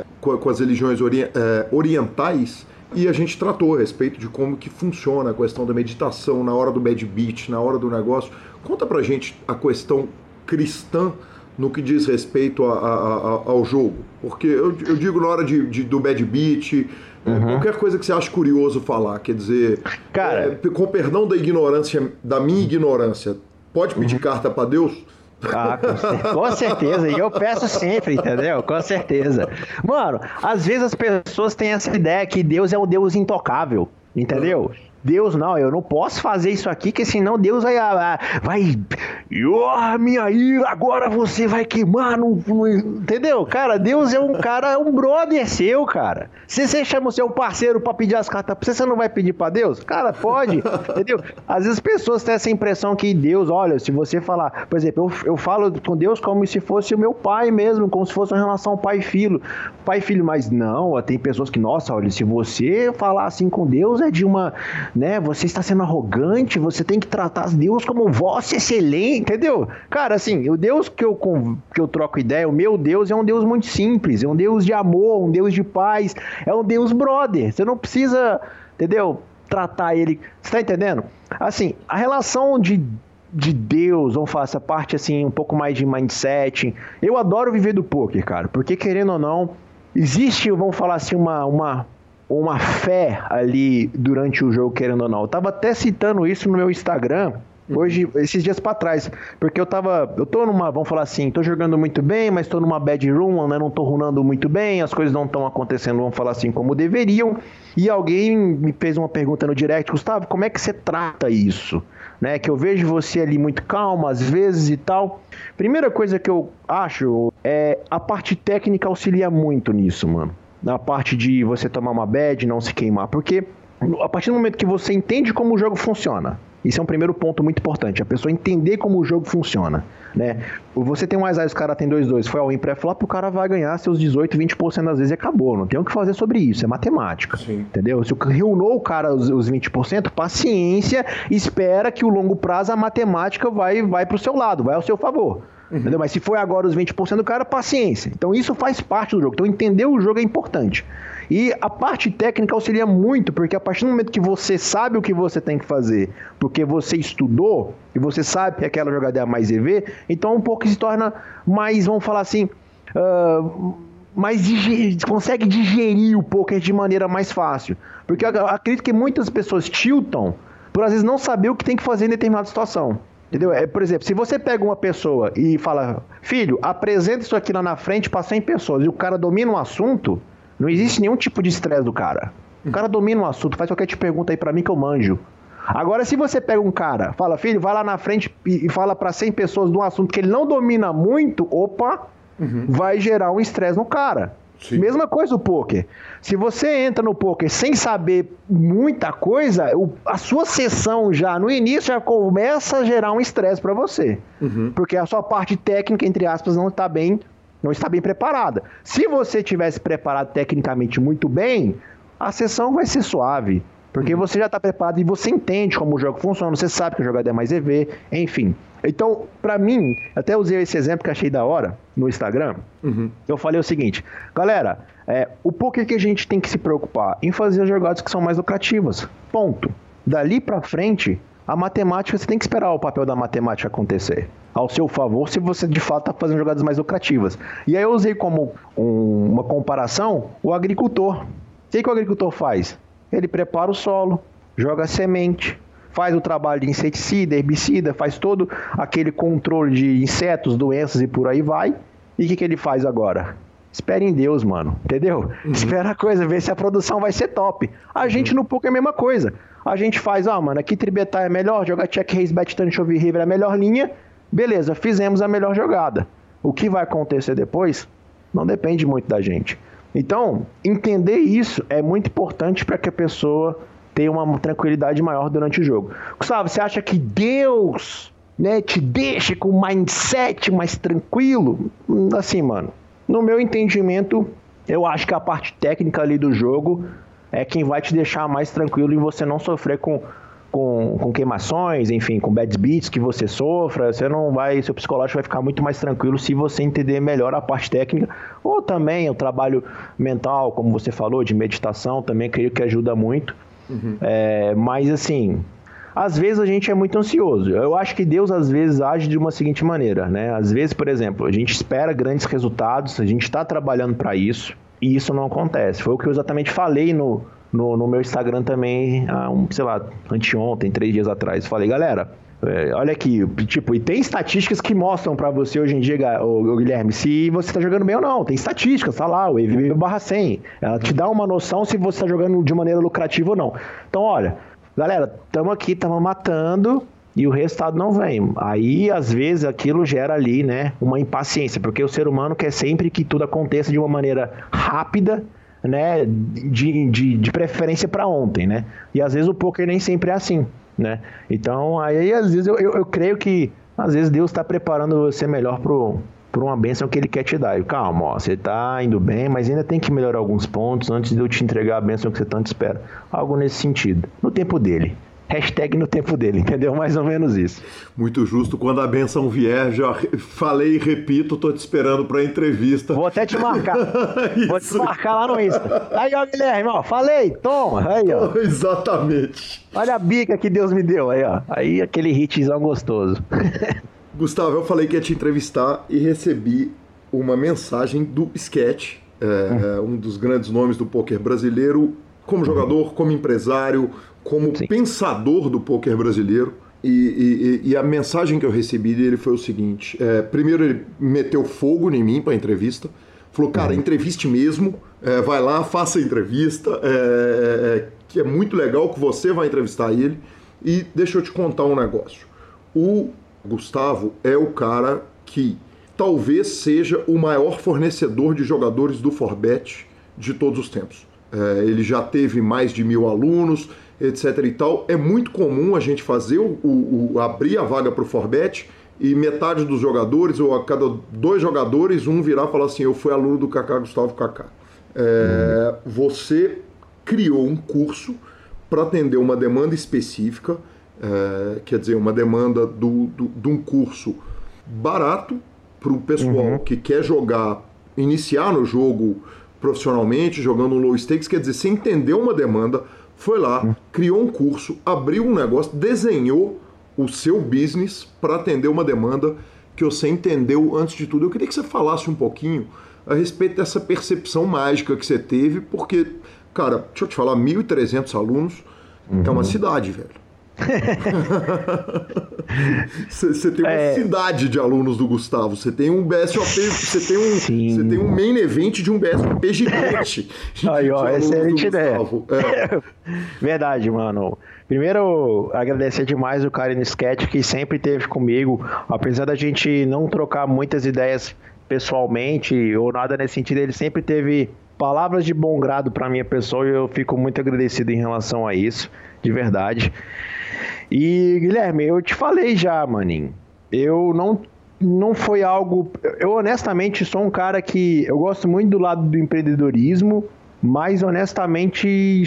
é com, com, as religiões ori é, orientais, e a gente tratou a respeito de como que funciona a questão da meditação na hora do bad beat, na hora do negócio. Conta pra gente a questão cristã no que diz respeito a, a, a, ao jogo. Porque eu, eu digo na hora de, de, do bad beat, é, uhum. Qualquer coisa que você acha curioso falar, quer dizer, Cara, é, com perdão da ignorância, da minha ignorância, pode pedir uhum. carta para Deus? Ah, com certeza, e eu peço sempre, entendeu? Com certeza. Mano, às vezes as pessoas têm essa ideia que Deus é um Deus intocável, entendeu? Deus, não, eu não posso fazer isso aqui, que senão Deus vai. Ah, vai. Oh, minha ira, agora você vai queimar. No, no, entendeu? Cara, Deus é um cara, é um brother seu, cara. Se você chama o seu parceiro pra pedir as cartas pra você, você não vai pedir pra Deus? Cara, pode, [LAUGHS] entendeu? Às vezes as pessoas têm essa impressão que Deus, olha, se você falar, por exemplo, eu, eu falo com Deus como se fosse o meu pai mesmo, como se fosse uma relação pai e filho. Pai e filho, mas não, tem pessoas que, nossa, olha, se você falar assim com Deus é de uma né? Você está sendo arrogante, você tem que tratar Deus como vosso excelente, entendeu? Cara, assim, o Deus que eu, que eu troco ideia, o meu Deus é um Deus muito simples, é um Deus de amor, um Deus de paz, é um Deus brother. Você não precisa, entendeu? Tratar ele. Você tá entendendo? Assim, a relação de de Deus, vamos falar essa parte assim, um pouco mais de mindset. Eu adoro viver do poker, cara, porque querendo ou não, existe, vamos falar assim, uma, uma, uma fé ali durante o jogo, querendo ou não. Eu tava até citando isso no meu Instagram, Hoje, esses dias para trás, porque eu tava, eu tô numa, vamos falar assim, tô jogando muito bem, mas tô numa bad room, né, não tô runando muito bem, as coisas não estão acontecendo, vamos falar assim, como deveriam. E alguém me fez uma pergunta no direct, Gustavo, como é que você trata isso? Né, que eu vejo você ali muito calmo às vezes e tal. Primeira coisa que eu acho é a parte técnica auxilia muito nisso, mano. Na parte de você tomar uma bad, não se queimar, porque a partir do momento que você entende como o jogo funciona, isso é um primeiro ponto muito importante, a pessoa entender como o jogo funciona, né? Você tem um Isaiah, os cara tem 2-2, foi ao pré-flop, o cara vai ganhar seus 18, 20% das vezes e acabou, não tem o que fazer sobre isso, é matemática, Sim. entendeu? Se o ruinou o cara os, os 20%, paciência, espera que o longo prazo a matemática vai, vai pro seu lado, vai ao seu favor. Uhum. Entendeu? Mas se foi agora os 20% do cara, paciência. Então isso faz parte do jogo. Então entender o jogo é importante. E a parte técnica auxilia muito, porque a partir do momento que você sabe o que você tem que fazer, porque você estudou e você sabe que aquela jogada é a mais EV, então um pouco se torna mais, vamos falar assim, uh, mais digerir, consegue digerir o poker de maneira mais fácil. Porque eu acredito que muitas pessoas tiltam por às vezes não saber o que tem que fazer em determinada situação. Entendeu? É, por exemplo, se você pega uma pessoa e fala, filho, apresenta isso aqui lá na frente para 100 pessoas e o cara domina um assunto, não existe nenhum tipo de estresse do cara. O cara domina um assunto, faz qualquer tipo de pergunta aí para mim que eu manjo. Agora, se você pega um cara, fala, filho, vai lá na frente e, fala para 100 pessoas de um assunto que ele não domina muito, opa, uhum. vai gerar um estresse no cara. Sim. Mesma coisa o poker. Se você entra no poker sem saber muita coisa, o, a sua sessão já no início já começa a gerar um estresse para você. Uhum. Porque a sua parte técnica, entre aspas, não está bem não está bem preparada. Se você tivesse preparado tecnicamente muito bem, a sessão vai ser suave. Porque uhum. você já está preparado e você entende como o jogo funciona, você sabe que o jogador é mais EV, enfim. Então, para mim, até usei esse exemplo que achei da hora no Instagram. Uhum. Eu falei o seguinte, galera, é, o porquê que a gente tem que se preocupar em fazer as jogadas que são mais lucrativas. Ponto. Dali para frente, a matemática, você tem que esperar o papel da matemática acontecer ao seu favor se você de fato está fazendo jogadas mais lucrativas. E aí eu usei como um, uma comparação o agricultor. O que, que o agricultor faz? Ele prepara o solo, joga semente, faz o trabalho de inseticida, herbicida, faz todo aquele controle de insetos, doenças e por aí vai. E o que, que ele faz agora? Espera em Deus, mano. Entendeu? Uhum. Espera a coisa, ver se a produção vai ser top. A gente uhum. no pouco é a mesma coisa. A gente faz, ó, ah, mano, aqui tribetar é melhor, jogar check raise, bet, turn, show, river é a melhor linha. Beleza, fizemos a melhor jogada. O que vai acontecer depois não depende muito da gente. Então, entender isso é muito importante para que a pessoa tenha uma tranquilidade maior durante o jogo. Gustavo, você acha que Deus né, te deixa com o mindset mais tranquilo? Assim, mano, no meu entendimento, eu acho que a parte técnica ali do jogo é quem vai te deixar mais tranquilo e você não sofrer com com, com queimações, enfim, com bad beats que você sofra, você não vai, seu psicológico vai ficar muito mais tranquilo se você entender melhor a parte técnica, ou também o trabalho mental, como você falou, de meditação, também creio que ajuda muito. Uhum. É, mas assim, às vezes a gente é muito ansioso. Eu acho que Deus às vezes age de uma seguinte maneira, né? Às vezes, por exemplo, a gente espera grandes resultados, a gente está trabalhando para isso e isso não acontece. Foi o que eu exatamente falei no, no, no meu Instagram também, há um, sei lá, anteontem, três dias atrás. Falei, galera, é, olha aqui, tipo, e tem estatísticas que mostram para você hoje em dia, o, Guilherme, se você tá jogando bem ou não. Tem estatísticas, tá lá, o EV barra 100. Ela te dá uma noção se você tá jogando de maneira lucrativa ou não. Então, olha, galera, estamos aqui, estamos matando e o resultado não vem. Aí, às vezes, aquilo gera ali, né, uma impaciência, porque o ser humano quer sempre que tudo aconteça de uma maneira rápida né, de, de, de preferência para ontem, né? E às vezes o poker nem sempre é assim, né? Então, aí às vezes eu, eu, eu creio que às vezes Deus está preparando você melhor pro uma bênção que ele quer te dar. E calma, ó, você está indo bem, mas ainda tem que melhorar alguns pontos antes de eu te entregar a bênção que você tanto espera. Algo nesse sentido, no tempo dele. Hashtag no tempo dele, entendeu? Mais ou menos isso. Muito justo. Quando a benção vier, já falei e repito, tô te esperando pra entrevista. Vou até te marcar. [LAUGHS] Vou te marcar lá no Insta. Aí, ó, Guilherme, ó, falei, toma. Aí, ó. [LAUGHS] Exatamente. Olha a bica que Deus me deu aí, ó. Aí aquele hitzão gostoso. [LAUGHS] Gustavo, eu falei que ia te entrevistar e recebi uma mensagem do Sketch, é, uhum. um dos grandes nomes do poker brasileiro, como jogador, como empresário, como Sim. pensador do poker brasileiro. E, e, e, a mensagem que eu recebi dele foi o seguinte: é, primeiro, ele meteu fogo em mim para a entrevista. Falou, cara, uhum. entreviste mesmo, é, vai lá, faça a entrevista, é, é, é, que é muito legal que você vai entrevistar ele. E deixa eu te contar um negócio. O Gustavo é o cara que talvez seja o maior fornecedor de jogadores do Forbet de todos os tempos. É, ele já teve mais de mil alunos, etc. e tal. É muito comum a gente fazer o, o, o abrir a vaga para o Forbet e metade dos jogadores, ou a cada dois jogadores, um virar e falar assim: Eu fui aluno do Kaká Gustavo Kaká. É, hum. Você criou um curso para atender uma demanda específica, é, quer dizer, uma demanda do, do, de um curso barato para o pessoal uhum. que quer jogar, iniciar no jogo profissionalmente, jogando um low stakes, quer dizer, você entendeu uma demanda, foi lá, criou um curso, abriu um negócio, desenhou o seu business para atender uma demanda que você entendeu antes de tudo. Eu queria que você falasse um pouquinho a respeito dessa percepção mágica que você teve, porque, cara, deixa eu te falar, 1.300 alunos uhum. é uma uhum. cidade, velho. Você tem uma é... cidade de alunos do Gustavo. Você tem um BSOP, você tem um, você tem um main event de um BSOP gigante. [LAUGHS] Aí, ó, excelente ideia. É. [LAUGHS] Verdade, mano. Primeiro, agradecer demais o cara no sketch que sempre teve comigo, apesar da gente não trocar muitas ideias pessoalmente ou nada nesse sentido, ele sempre teve palavras de bom grado para minha pessoa e eu fico muito agradecido em relação a isso, de verdade. E, Guilherme, eu te falei já, maninho. Eu não não foi algo. Eu honestamente sou um cara que eu gosto muito do lado do empreendedorismo, mas honestamente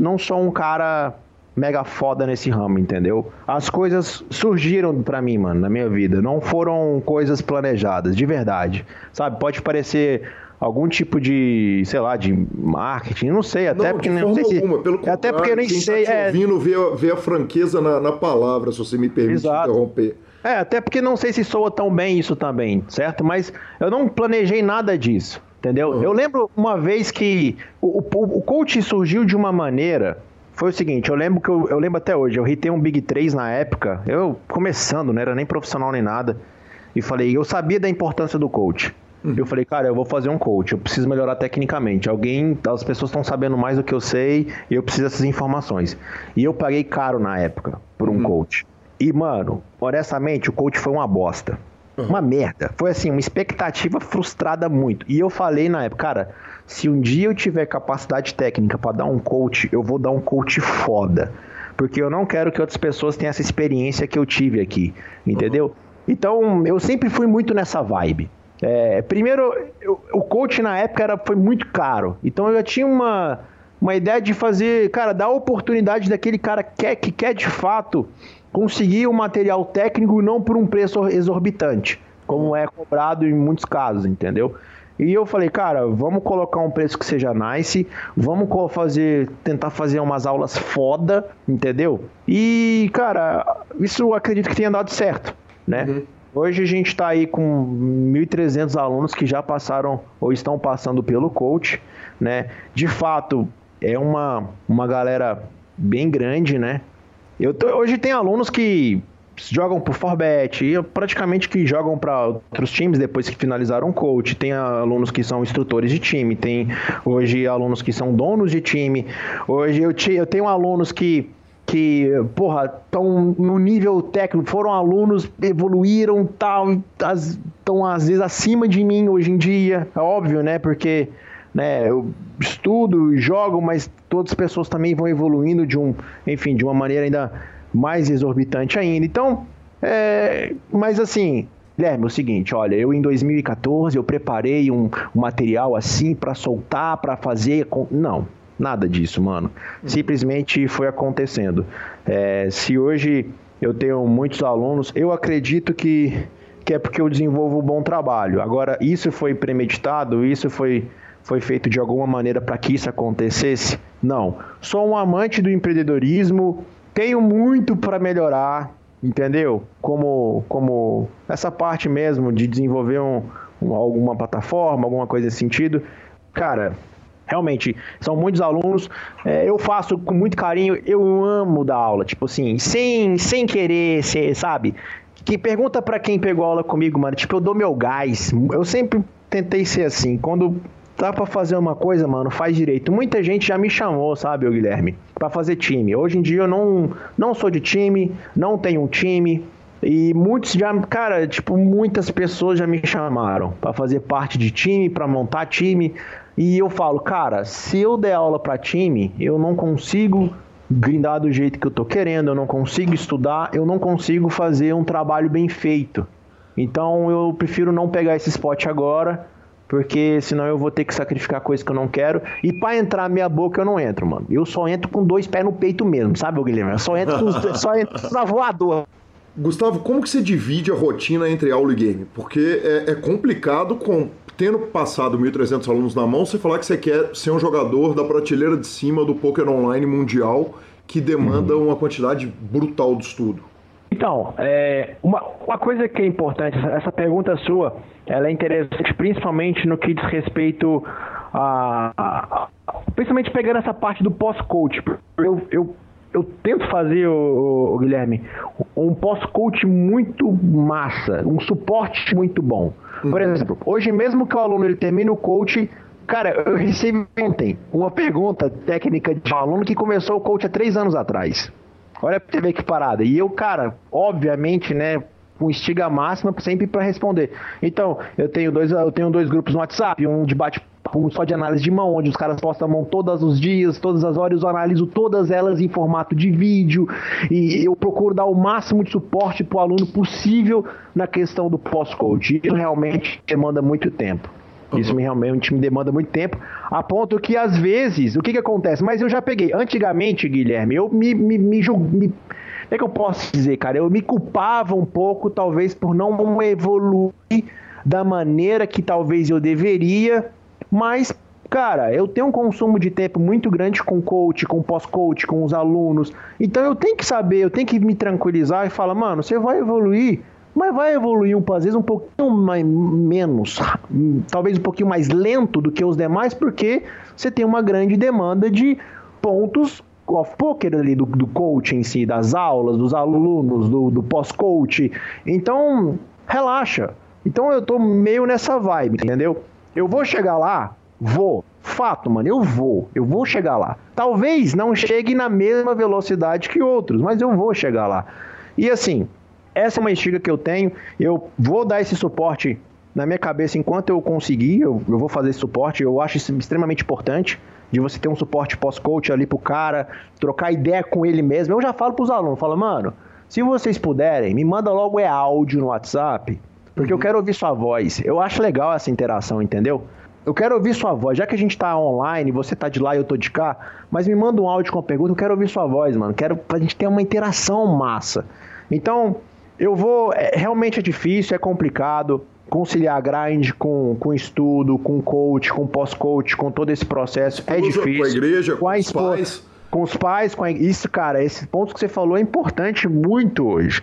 não sou um cara mega foda nesse ramo, entendeu? As coisas surgiram para mim, mano, na minha vida, não foram coisas planejadas, de verdade. Sabe, pode parecer algum tipo de, sei lá, de marketing, não sei, até não, porque não sei alguma, se, pelo até porque eu nem sei, tá é, vindo ver, a franqueza na, na, palavra, se você me permite Exato. interromper. É, até porque não sei se soa tão bem isso também, certo? Mas eu não planejei nada disso, entendeu? Uhum. Eu lembro uma vez que o, o, o coach surgiu de uma maneira foi o seguinte, eu lembro que eu, eu lembro até hoje, eu ritei um Big 3 na época, eu começando, não era nem profissional nem nada, e falei, eu sabia da importância do coach. Uhum. Eu falei, cara, eu vou fazer um coach, eu preciso melhorar tecnicamente. Alguém, as pessoas estão sabendo mais do que eu sei e eu preciso dessas informações. E eu paguei caro na época por um uhum. coach. E, mano, honestamente, o coach foi uma bosta. Uhum. Uma merda. Foi assim, uma expectativa frustrada muito. E eu falei na época, cara, se um dia eu tiver capacidade técnica para dar um coach, eu vou dar um coach foda. Porque eu não quero que outras pessoas tenham essa experiência que eu tive aqui. Entendeu? Então, eu sempre fui muito nessa vibe. É, primeiro, eu, o coach na época era, foi muito caro. Então eu já tinha uma, uma ideia de fazer, cara, dar oportunidade daquele cara que quer, que quer de fato conseguir o um material técnico não por um preço exorbitante, como é cobrado em muitos casos, entendeu? E eu falei, cara, vamos colocar um preço que seja nice, vamos fazer, tentar fazer umas aulas foda, entendeu? E, cara, isso acredito que tenha dado certo, né? Uhum. Hoje a gente está aí com 1.300 alunos que já passaram ou estão passando pelo coach, né? De fato, é uma, uma galera bem grande, né? Eu tô, hoje tem alunos que jogam por Forbet e praticamente que jogam para outros times depois que finalizaram o coach. Tem alunos que são instrutores de time, tem hoje alunos que são donos de time. Hoje eu, te, eu tenho alunos que que, porra, estão no nível técnico, foram alunos, evoluíram, tal, estão às vezes acima de mim hoje em dia, é óbvio, né? Porque né, eu estudo, jogo, mas todas as pessoas também vão evoluindo de um, enfim, de uma maneira ainda mais exorbitante ainda. Então, é, mas assim, Guilherme, é o seguinte, olha, eu em 2014 eu preparei um, um material assim para soltar, para fazer, não, Nada disso, mano. Simplesmente foi acontecendo. É, se hoje eu tenho muitos alunos, eu acredito que, que é porque eu desenvolvo um bom trabalho. Agora, isso foi premeditado, isso foi, foi feito de alguma maneira para que isso acontecesse? Não. Sou um amante do empreendedorismo, tenho muito para melhorar, entendeu? Como, como essa parte mesmo de desenvolver um, um, alguma plataforma, alguma coisa nesse sentido. Cara, realmente, são muitos alunos. É, eu faço com muito carinho, eu amo dar aula, tipo assim, sem, sem querer, ser, sabe? Que pergunta para quem pegou aula comigo, mano, tipo, eu dou meu gás. Eu sempre tentei ser assim. Quando tá para fazer uma coisa, mano, faz direito. Muita gente já me chamou, sabe, o Guilherme, para fazer time. Hoje em dia eu não, não sou de time, não tenho um time. E muitos já, cara, tipo, muitas pessoas já me chamaram para fazer parte de time, para montar time. E eu falo, cara, se eu der aula para time, eu não consigo grindar do jeito que eu tô querendo, eu não consigo estudar, eu não consigo fazer um trabalho bem feito. Então eu prefiro não pegar esse spot agora porque senão eu vou ter que sacrificar coisas que eu não quero. E para entrar minha boca eu não entro, mano. Eu só entro com dois pés no peito mesmo, sabe, Guilherme? Eu só entro, com, só entro na voadora. Gustavo, como que você divide a rotina entre aula e game? Porque é, é complicado com tendo passado 1.300 alunos na mão, você falar que você quer ser um jogador da prateleira de cima do poker online mundial que demanda uhum. uma quantidade brutal de estudo. Então, é, uma, uma coisa que é importante, essa pergunta sua, ela é interessante principalmente no que diz respeito a, a, a principalmente pegando essa parte do pós-coach. Eu, eu, eu tento fazer, o, Guilherme, um pós-coach muito massa, um suporte muito bom. Por uhum. exemplo, hoje mesmo que o aluno ele termina o coach, cara, eu recebi ontem uma pergunta técnica de um aluno que começou o coach há três anos atrás. Olha pra ver que parada. E eu, cara, obviamente, né, com estiga máxima sempre para responder. Então, eu tenho dois, eu tenho dois grupos no WhatsApp, um de bate só de análise de mão, onde os caras postam a mão todos os dias, todas as horas, eu analiso todas elas em formato de vídeo e eu procuro dar o máximo de suporte para o aluno possível na questão do pós-coach. Isso realmente demanda muito tempo. Isso me, realmente me demanda muito tempo, a ponto que às vezes, o que que acontece? Mas eu já peguei, antigamente, Guilherme, eu me, me, me, me é que eu posso dizer, cara? Eu me culpava um pouco, talvez, por não evoluir da maneira que talvez eu deveria, mas, cara, eu tenho um consumo de tempo muito grande com coach, com pós-coach, com os alunos, então eu tenho que saber, eu tenho que me tranquilizar e falar, mano, você vai evoluir mas vai evoluir às vezes um pouquinho mais, menos, talvez um pouquinho mais lento do que os demais, porque você tem uma grande demanda de pontos off poker ali do, do coach em si, das aulas, dos alunos, do, do pós-coach. Então, relaxa. Então eu tô meio nessa vibe, entendeu? Eu vou chegar lá, vou. Fato, mano, eu vou. Eu vou chegar lá. Talvez não chegue na mesma velocidade que outros, mas eu vou chegar lá. E assim, essa é uma estiga que eu tenho. Eu vou dar esse suporte na minha cabeça enquanto eu conseguir. Eu, eu vou fazer esse suporte. Eu acho isso extremamente importante de você ter um suporte pós-coach ali pro cara, trocar ideia com ele mesmo. Eu já falo pros alunos, falo, mano, se vocês puderem, me manda logo é áudio no WhatsApp, porque uhum. eu quero ouvir sua voz. Eu acho legal essa interação, entendeu? Eu quero ouvir sua voz, já que a gente tá online, você tá de lá e eu tô de cá, mas me manda um áudio com a pergunta, eu quero ouvir sua voz, mano. Quero pra gente ter uma interação massa. Então, eu vou. É, realmente é difícil, é complicado conciliar grind com, com estudo, com coach, com pós-coach, com todo esse processo. É difícil. Com a igreja, com, com os pais. Com os pais, com a... isso, cara, esse ponto que você falou é importante muito hoje.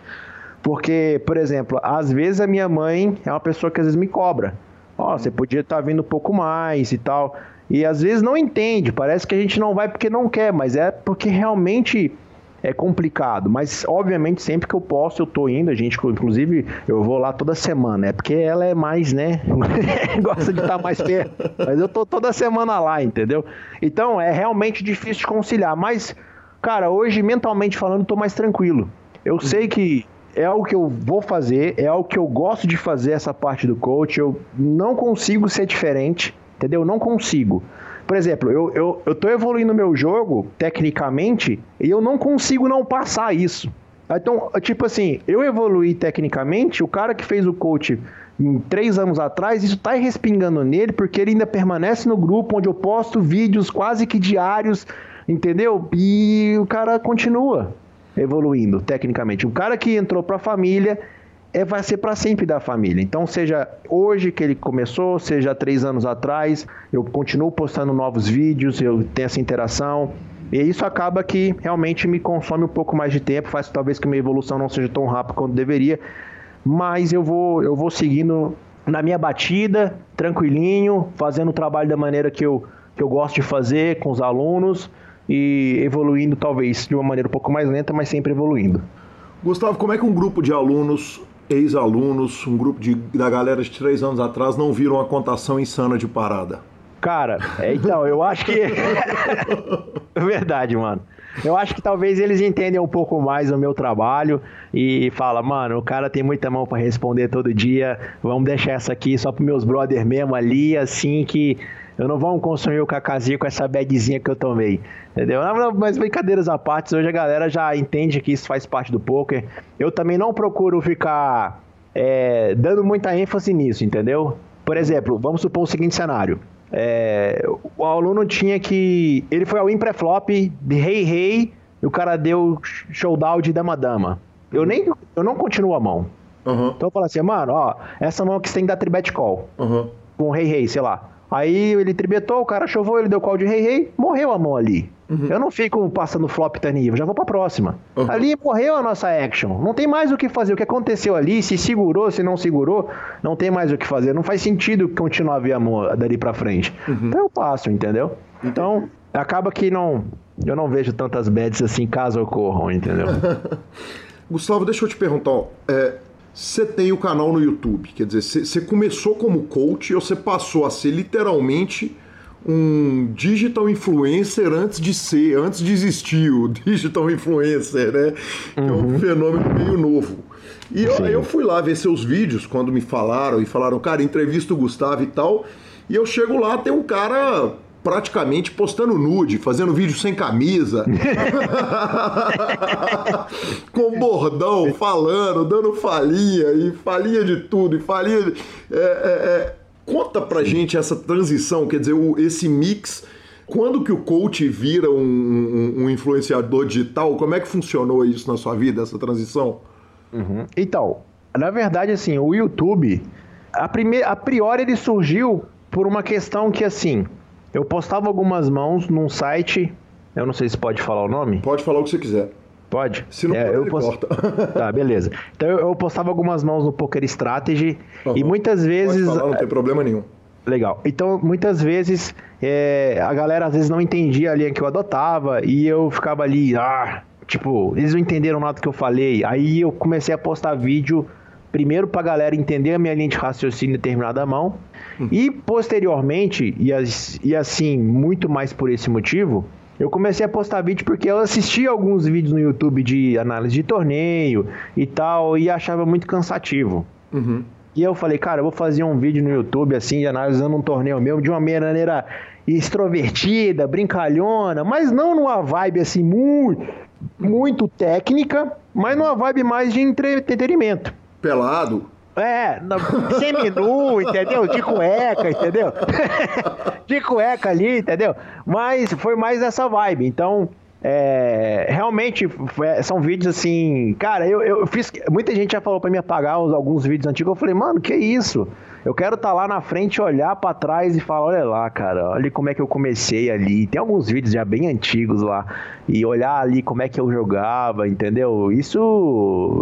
Porque, por exemplo, às vezes a minha mãe é uma pessoa que às vezes me cobra. Ó, oh, você podia estar tá vindo um pouco mais e tal. E às vezes não entende, parece que a gente não vai porque não quer, mas é porque realmente é complicado, mas obviamente sempre que eu posso eu tô indo, a gente, inclusive eu vou lá toda semana, é porque ela é mais, né, [LAUGHS] gosta de estar tá mais perto, mas eu tô toda semana lá, entendeu? Então é realmente difícil de conciliar, mas, cara, hoje mentalmente falando, tô mais tranquilo. Eu sei que é algo que eu vou fazer, é algo que eu gosto de fazer essa parte do coach, eu não consigo ser diferente, entendeu? Não consigo. Por exemplo, eu, eu, eu tô evoluindo meu jogo, tecnicamente, e eu não consigo não passar isso. Então, tipo assim, eu evoluí tecnicamente, o cara que fez o coach em três anos atrás, isso tá respingando nele, porque ele ainda permanece no grupo onde eu posto vídeos quase que diários, entendeu? E o cara continua evoluindo tecnicamente. O cara que entrou para a família é, vai ser para sempre da família. Então, seja hoje que ele começou, seja três anos atrás, eu continuo postando novos vídeos, eu tenho essa interação. E isso acaba que realmente me consome um pouco mais de tempo, faz talvez que minha evolução não seja tão rápida quanto deveria, mas eu vou, eu vou seguindo na minha batida, tranquilinho, fazendo o trabalho da maneira que eu, que eu gosto de fazer com os alunos e evoluindo talvez de uma maneira um pouco mais lenta, mas sempre evoluindo. Gustavo, como é que um grupo de alunos, ex-alunos, um grupo de, da galera de três anos atrás não viram a contação insana de parada? Cara, é, então, eu acho que. [LAUGHS] Verdade, mano. Eu acho que talvez eles entendam um pouco mais o meu trabalho e fala, mano, o cara tem muita mão para responder todo dia, vamos deixar essa aqui só pros meus brothers mesmo ali, assim que eu não vou consumir o cacazinho com essa bagzinha que eu tomei. Entendeu? Mas brincadeiras à parte, hoje a galera já entende que isso faz parte do poker. Eu também não procuro ficar é, dando muita ênfase nisso, entendeu? Por exemplo, vamos supor o seguinte cenário. É, o aluno tinha que. Ele foi ao pré-flop de rei rei e o cara deu showdown de dama-dama. Eu nem. Eu não continuo a mão. Uhum. Então eu falo assim, mano, ó, essa mão aqui você tem que dar tribet call. Uhum. Com rei rei, sei lá. Aí ele tribetou, o cara chovou, ele deu call de rei rei, morreu a mão ali. Uhum. Eu não fico passando flop turn já vou pra próxima. Uhum. Ali morreu a nossa action. Não tem mais o que fazer. O que aconteceu ali, se segurou, se não segurou, não tem mais o que fazer. Não faz sentido continuar a ver a mão dali pra frente. Uhum. Então eu passo, entendeu? Então, acaba que não. Eu não vejo tantas bets assim caso ocorram, entendeu? [LAUGHS] Gustavo, deixa eu te perguntar. É, você tem o canal no YouTube, quer dizer, você começou como coach ou você passou a ser literalmente um digital influencer antes de ser, antes de existir o [LAUGHS] digital influencer, né? Que é um uhum. fenômeno meio novo. E eu, eu, fui lá ver seus vídeos quando me falaram e falaram, cara, entrevista o Gustavo e tal. E eu chego lá, tem um cara praticamente postando nude, fazendo vídeo sem camisa, [LAUGHS] com bordão, falando, dando falinha, e falinha de tudo, e falinha. De... É, é, é... Conta pra gente essa transição, quer dizer, o, esse mix. Quando que o coach vira um, um, um, influenciador digital? Como é que funcionou isso na sua vida, essa transição? Uhum. Então, na verdade, assim, o YouTube, a, primeir, a priori ele surgiu por uma questão que, assim, eu postava algumas mãos num site. Eu não sei se pode falar o nome. Pode falar o que você quiser. Pode? Se não é, eu post... [LAUGHS] Tá, beleza. Então eu, postava algumas mãos no Poker Strategy uhum. e muitas vezes. Pode falar, não tem problema nenhum. Legal. Então, muitas vezes, é, a galera às vezes não entendia a linha que eu adotava e eu ficava ali, ah, tipo, eles não entenderam nada que eu falei. Aí eu comecei a postar vídeo primeiro para a galera entender a minha linha de raciocínio em determinada mão. E posteriormente, e, as, e assim, muito mais por esse motivo, eu comecei a postar vídeo porque eu assisti alguns vídeos no YouTube de análise de torneio e tal, e achava muito cansativo. Uhum. E eu falei, cara, eu vou fazer um vídeo no YouTube assim, analisando um torneio meu de uma maneira extrovertida, brincalhona, mas não numa vibe assim muito, muito técnica, mas numa vibe mais de entretenimento pelado. É, semi-nu, entendeu? De cueca, entendeu? [LAUGHS] De cueca ali, entendeu? Mas foi mais essa vibe. Então, é, realmente são vídeos assim. Cara, eu, eu fiz. Muita gente já falou para me apagar alguns vídeos antigos. Eu falei, mano, que isso? Eu quero estar tá lá na frente, olhar para trás e falar: olha lá, cara, olha como é que eu comecei ali. Tem alguns vídeos já bem antigos lá. E olhar ali como é que eu jogava, entendeu? Isso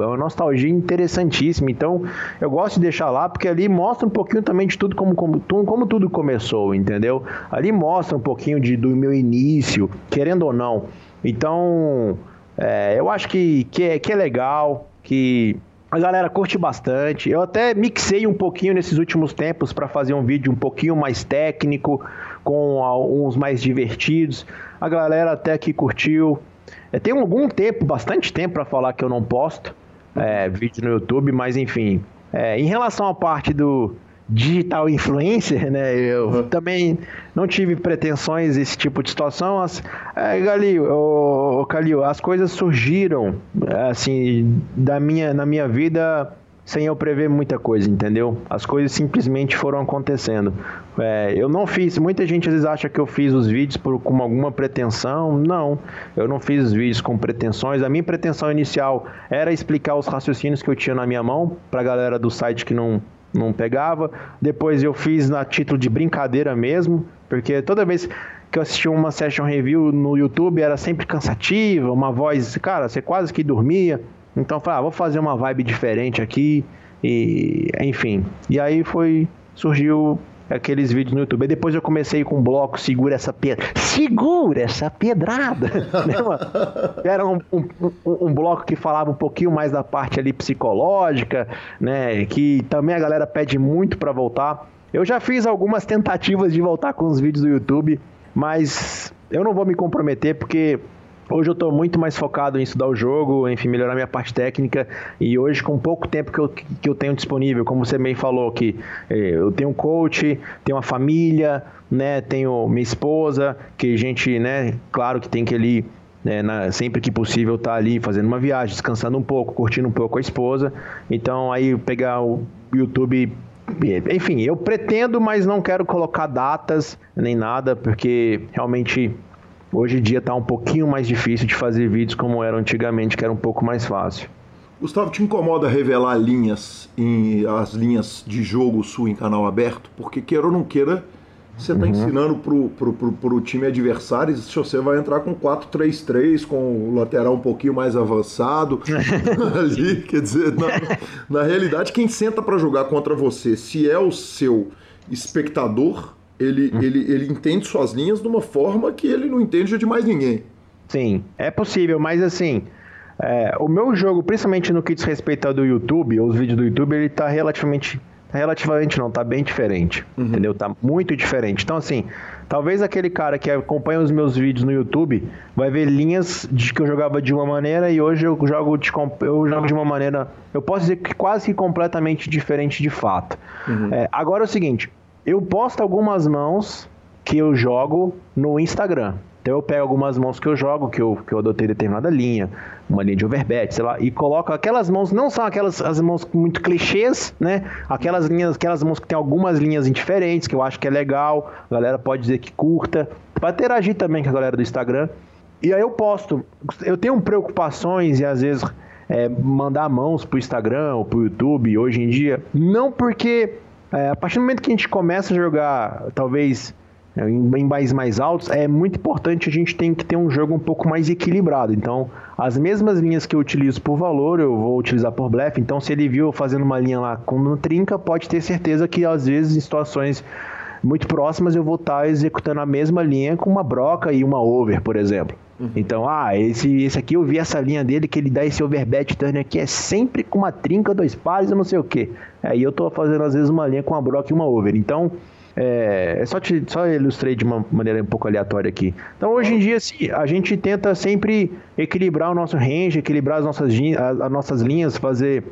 é uma nostalgia interessantíssima. Então, eu gosto de deixar lá porque ali mostra um pouquinho também de tudo como, como, como tudo começou, entendeu? Ali mostra um pouquinho de, do meu início, querendo ou não. Então, é, eu acho que, que, é, que é legal, que a galera curte bastante. Eu até mixei um pouquinho nesses últimos tempos para fazer um vídeo um pouquinho mais técnico, com uns mais divertidos. A galera até que curtiu. É, tem algum tempo, bastante tempo para falar que eu não posto é, vídeo no YouTube, mas enfim. É, em relação à parte do digital influencer, né? Eu uhum. também não tive pretensões esse tipo de situação. As, é, Galil, ô, ô, Calil, as coisas surgiram assim da minha, na minha vida sem eu prever muita coisa, entendeu? As coisas simplesmente foram acontecendo. É, eu não fiz, muita gente às vezes acha que eu fiz os vídeos por, com alguma pretensão. Não, eu não fiz os vídeos com pretensões. A minha pretensão inicial era explicar os raciocínios que eu tinha na minha mão para a galera do site que não, não pegava. Depois eu fiz na título de brincadeira mesmo, porque toda vez que eu assistia uma session review no YouTube era sempre cansativa, uma voz, cara, você quase que dormia. Então, falei, ah, vou fazer uma vibe diferente aqui e, enfim. E aí foi surgiu aqueles vídeos no YouTube. Depois eu comecei com um bloco Segura essa pedra. Segura essa pedrada! [LAUGHS] Né, Era um, um, um, bloco que falava um pouquinho mais da parte ali psicológica, né? Que também a galera pede muito para voltar. Eu já fiz algumas tentativas de voltar com os vídeos do YouTube, mas eu não vou me comprometer porque Hoje eu estou muito mais focado em estudar o jogo, enfim, melhorar minha parte técnica. E hoje, com pouco tempo que eu, que eu tenho disponível, como você bem falou, que eh, eu tenho um coach, tenho uma família, né, tenho minha esposa, que a gente, né, claro que tem que ali, né, na, sempre que possível, estar tá ali fazendo uma viagem, descansando um pouco, curtindo um pouco a esposa. Então, aí pegar o YouTube enfim, eu pretendo, mas não quero colocar datas nem nada, porque realmente Hoje em dia está um pouquinho mais difícil de fazer vídeos como era antigamente, que era um pouco mais fácil. Gustavo, te incomoda revelar linhas em as linhas de jogo sul em canal aberto? Porque queira ou não queira, você está uhum. ensinando pro, pro, pro, pro, time adversário se você vai entrar com 4-3-3, com o lateral um pouquinho mais avançado [LAUGHS] [LAUGHS] ali. Quer dizer, na, na realidade, quem senta para jogar contra você, se é o seu espectador, ele, hum. ele, ele entende suas linhas de uma forma que ele não entende de mais ninguém. Sim, é possível, mas assim, é, o meu jogo, principalmente no que diz respeito ao do YouTube, os vídeos do YouTube, ele tá relativamente. Relativamente não, tá bem diferente. Uhum. Entendeu? Tá muito diferente. Então, assim, talvez aquele cara que acompanha os meus vídeos no YouTube vai ver linhas de que eu jogava de uma maneira e hoje eu jogo de, eu jogo de uma maneira. Eu posso dizer que quase que completamente diferente de fato. Uhum. É, agora é o seguinte, eu posto algumas mãos que eu jogo no Instagram. Então eu pego algumas mãos que eu jogo, que eu, que eu adotei determinada linha, uma linha de overbet, sei lá, e coloco aquelas mãos, não são aquelas as mãos muito clichês, né? Aquelas linhas, aquelas mãos que tem algumas linhas indiferentes, que eu acho que é legal, a galera pode dizer que curta, para interagir também com a galera do Instagram. E aí eu posto. Eu tenho preocupações e às vezes é, mandar mãos pro Instagram ou pro YouTube hoje em dia, não porque é, a partir do momento que a gente começa a jogar, talvez é, em, bairros mais altos, é muito importante a gente tem que ter um jogo um pouco mais equilibrado. Então, as mesmas linhas que eu utilizo por valor, eu vou utilizar por blefe. Então, se ele viu fazendo uma linha lá com trinca, pode ter certeza que às vezes em situações muito próximas eu vou estar tá executando a mesma linha com uma broca e uma over, por exemplo. Uhum. Então, ah, esse, esse aqui eu vi essa linha dele que ele dá esse overbet turn aqui é sempre com uma trinca, dois pares, eu não sei o que. Aí eu tô fazendo às vezes uma linha com uma broca e uma over. Então, é, é só, te, só ilustrei de uma maneira um pouco aleatória aqui. Então, hoje em dia, sim, a gente tenta sempre equilibrar o nosso range, equilibrar as nossas, as, as nossas linhas, fazer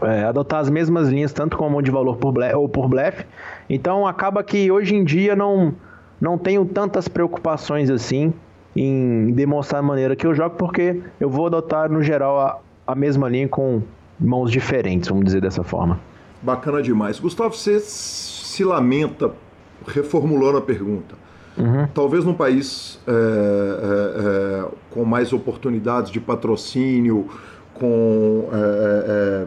é, adotar as mesmas linhas, tanto com a mão de valor por ou por blefe. Então acaba que hoje em dia não, não tenho tantas preocupações assim em demonstrar a maneira que eu jogo, porque eu vou adotar no geral a, a mesma linha com mãos diferentes, vamos dizer dessa forma. Bacana demais. Gustavo, você se lamenta, reformulando a pergunta. Uhum. Talvez num país é, é, é, com mais oportunidades de patrocínio, com é, é,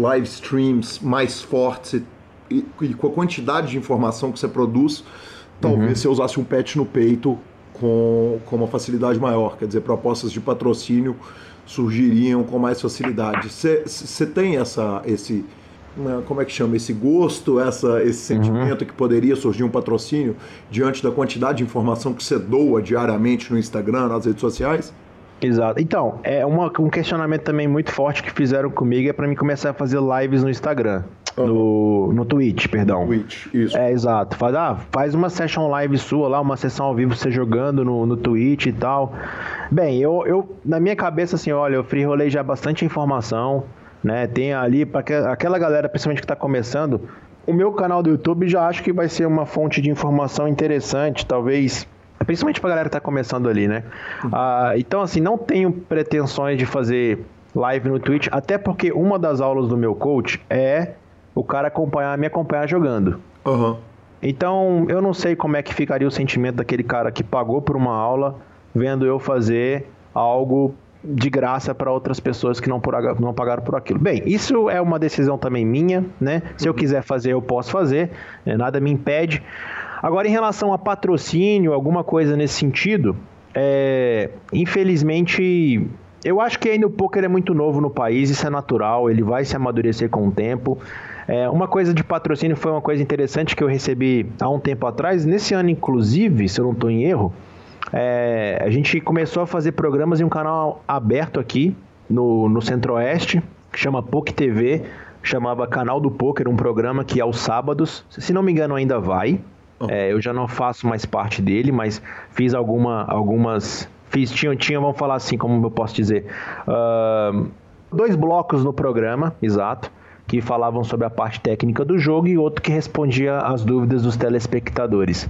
live streams mais fortes e, e, com a quantidade de informação que você produz, talvez uhum. você usasse um patch no peito com, com uma facilidade maior. Quer dizer, propostas de patrocínio surgiriam com mais facilidade. Você tem essa, esse, né, como é que chama, esse gosto, essa, esse uhum. sentimento uhum. que poderia surgir um patrocínio diante da quantidade de informação que você doa diariamente no Instagram, nas redes sociais? Exato. Então, é uma, um questionamento também muito forte que fizeram comigo é para mim começar a fazer lives no Instagram. No, no Twitch, perdão. Twitch, isso. É, exato. Faz, ah, faz uma session live sua lá, uma sessão ao vivo você jogando no, no Twitch e tal. Bem, eu, eu na minha cabeça, assim, olha, eu free rolei já bastante informação, né? Tem ali, para aquela galera, principalmente que está começando, o meu canal do YouTube já acho que vai ser uma fonte de informação interessante, talvez principalmente pra galera que tá começando ali, né? Uhum. Ah, então, assim, não tenho pretensões de fazer live no Twitch, até porque uma das aulas do meu coach é o cara acompanhar, me acompanhar jogando. Uhum. Então, eu não sei como é que ficaria o sentimento daquele cara que pagou por uma aula, vendo eu fazer algo de graça para outras pessoas que não, por, não pagaram por aquilo. Bem, isso é uma decisão também minha, né? Se eu uhum. quiser fazer, eu posso fazer, né? nada me impede. Agora, em relação a patrocínio, alguma coisa nesse sentido, é, infelizmente, eu acho que ainda o poker é muito novo no país, isso é natural, ele vai se amadurecer com o tempo. É, uma coisa de patrocínio foi uma coisa interessante que eu recebi há um tempo atrás, nesse ano, inclusive, se eu não estou em erro, é, a gente começou a fazer programas em um canal aberto aqui no, no Centro-Oeste, que chama POC TV, chamava Canal do Poker, um programa que aos sábados, se não me engano ainda vai. Oh. É, eu já não faço mais parte dele, mas fiz alguma, algumas. Fiz, tinha, tinha, vamos falar assim, como eu posso dizer, uh, dois blocos no programa, exato, que falavam sobre a parte técnica do jogo e outro que respondia às dúvidas dos telespectadores.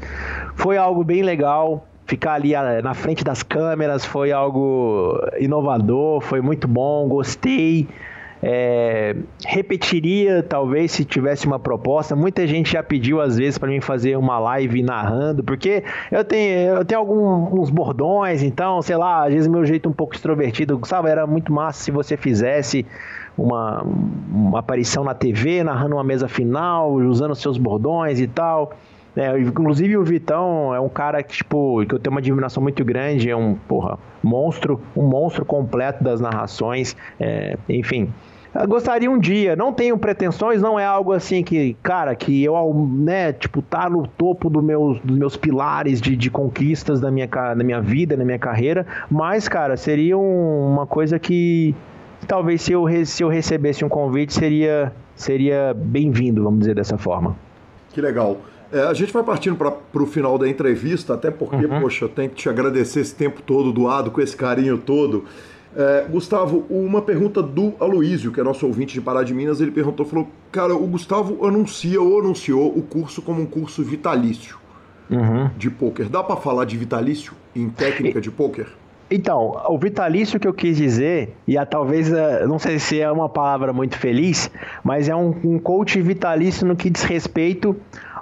Foi algo bem legal, ficar ali ah, na frente das câmeras foi algo inovador, foi muito bom, gostei. É, repetiria talvez se tivesse uma proposta. Muita gente já pediu às vezes para mim fazer uma live narrando, porque eu tenho, eu tenho alguns bordões, então, sei lá, às vezes meu jeito um pouco extrovertido, sabe, era muito massa se você fizesse uma, uma aparição na TV narrando uma mesa final, usando seus bordões e tal. É, inclusive o Vitão é um cara que, tipo, que eu tenho uma admiração muito grande, é um, porra, monstro, um monstro completo das narrações, é, enfim. Eu gostaria um dia, não tenho pretensões, não é algo assim que, cara, que eu, né, tipo, tá no topo do meus, dos meus pilares de, de conquistas da minha, da minha vida, da minha carreira, mas, cara, seria um, uma coisa que talvez se eu, se eu recebesse um convite seria, seria bem-vindo, vamos dizer dessa forma. Que legal. É, a gente vai partindo para o final da entrevista, até porque, uhum. poxa, eu tenho que te agradecer esse tempo todo doado, com esse carinho todo. É, Gustavo, uma pergunta do Aloísio, que é nosso ouvinte de Pará de Minas, ele perguntou, falou, cara, o Gustavo anuncia ou anunciou o curso como um curso vitalício uhum. de pôquer. Dá para falar de vitalício em técnica de pôquer? Então, o vitalício que eu quis dizer, e a, talvez, é, não sei se é uma palavra muito feliz, mas é um, um coach vitalício no que diz respeito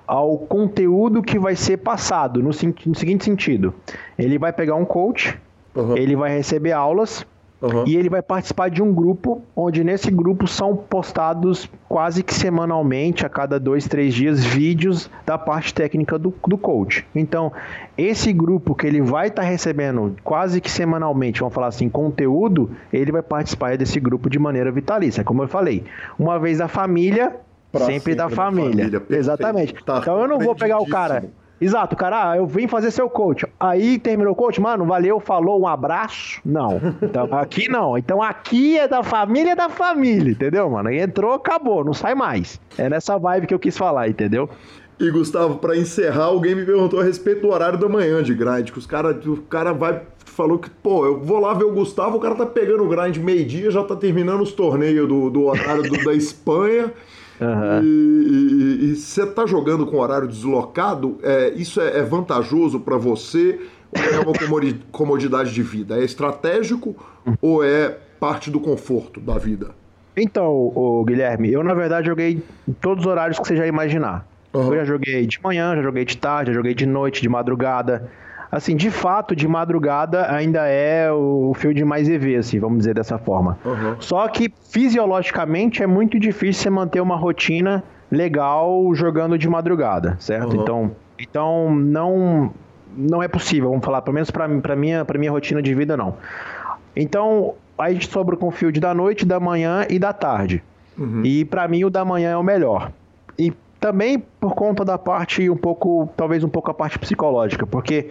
ao conteúdo que vai ser passado, no, no seguinte sentido: ele vai pegar um coach, uhum. ele vai receber aulas. Uhum. E ele vai participar de um grupo, onde nesse grupo são postados quase que semanalmente, a cada dois, três dias, vídeos da parte técnica do, do coach. Então, esse grupo que ele vai estar tá recebendo quase que semanalmente, vamos falar assim, conteúdo, ele vai participar desse grupo de maneira vitalícia. Como eu falei, uma vez a família, Sempre, sempre, da família. família. Exatamente. Tá então eu não vou pegar o cara. Exato, cara, ah, eu vim fazer seu coach. Aí terminou o coach, mano, valeu, falou, um abraço. Não. Então, [LAUGHS] aqui não. Então aqui é da família é da família, entendeu, mano? Aí entrou, acabou, não sai mais. É nessa vibe que eu quis falar, entendeu? E Gustavo, para encerrar, alguém me perguntou a respeito do horário da manhã de grind, que os cara, o cara vai falou que, pô, eu vou lá ver o Gustavo, o cara tá pegando o grind meio-dia, já tá terminando os torneios do, do horário do, da Espanha. [LAUGHS] Uhum. E você está jogando com horário deslocado, é, isso é, é vantajoso para você ou é uma [LAUGHS] comodidade de vida? É estratégico ou é parte do conforto da vida? Então, Guilherme, eu na verdade joguei todos os horários que você já imaginar. Uhum. Eu já joguei de manhã, já joguei de tarde, já joguei de noite, de madrugada assim, de fato, de madrugada ainda é o field mais EV, assim, vamos dizer dessa forma. Uhum. Só que fisiologicamente é muito difícil você manter uma rotina legal jogando de madrugada, certo? Uhum. Então, então não não é possível, vamos falar, pelo menos para minha para minha rotina de vida não. Então, a gente sobra com o field da noite, da manhã e da tarde. Uhum. E para mim o da manhã é o melhor. E também por conta da parte um pouco, talvez um pouco a parte psicológica, porque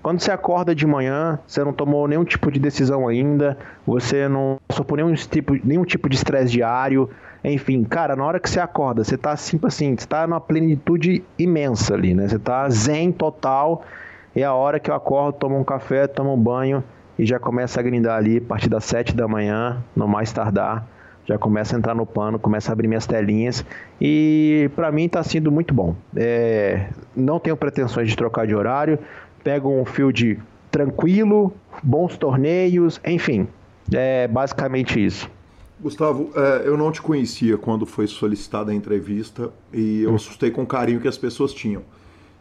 quando você acorda de manhã, você não tomou nenhum tipo de decisão ainda, você não passou por nenhum tipo, nenhum tipo de estresse diário, enfim, cara, na hora que você acorda, você tá assim, assim, você tá numa plenitude imensa ali, né? Você tá zen total, e a hora que eu acordo, tomo um café, tomo um banho e já começa a grindar ali a partir das 7 da manhã, no mais tardar, já começa a entrar no pano, começa a abrir minhas telinhas e para mim está sendo muito bom. É, não tenho pretensões de trocar de horário, pego um field tranquilo, bons torneios, enfim, é basicamente isso. Gustavo, é, eu não te conhecia quando foi solicitada a entrevista e eu hum. assustei com o carinho que as pessoas tinham.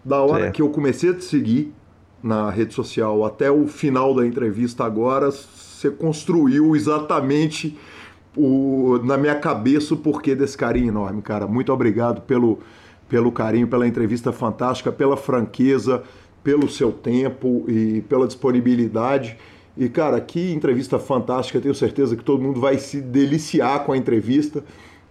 Da hora que eu comecei a te seguir na rede social até o final da entrevista agora, você construiu exatamente o, na minha cabeça o porquê desse carinho enorme, cara. Muito obrigado pelo, pelo carinho, pela entrevista fantástica, pela franqueza, pelo seu tempo e pela disponibilidade. E, cara, que entrevista fantástica. Tenho certeza que todo mundo vai se deliciar com a entrevista.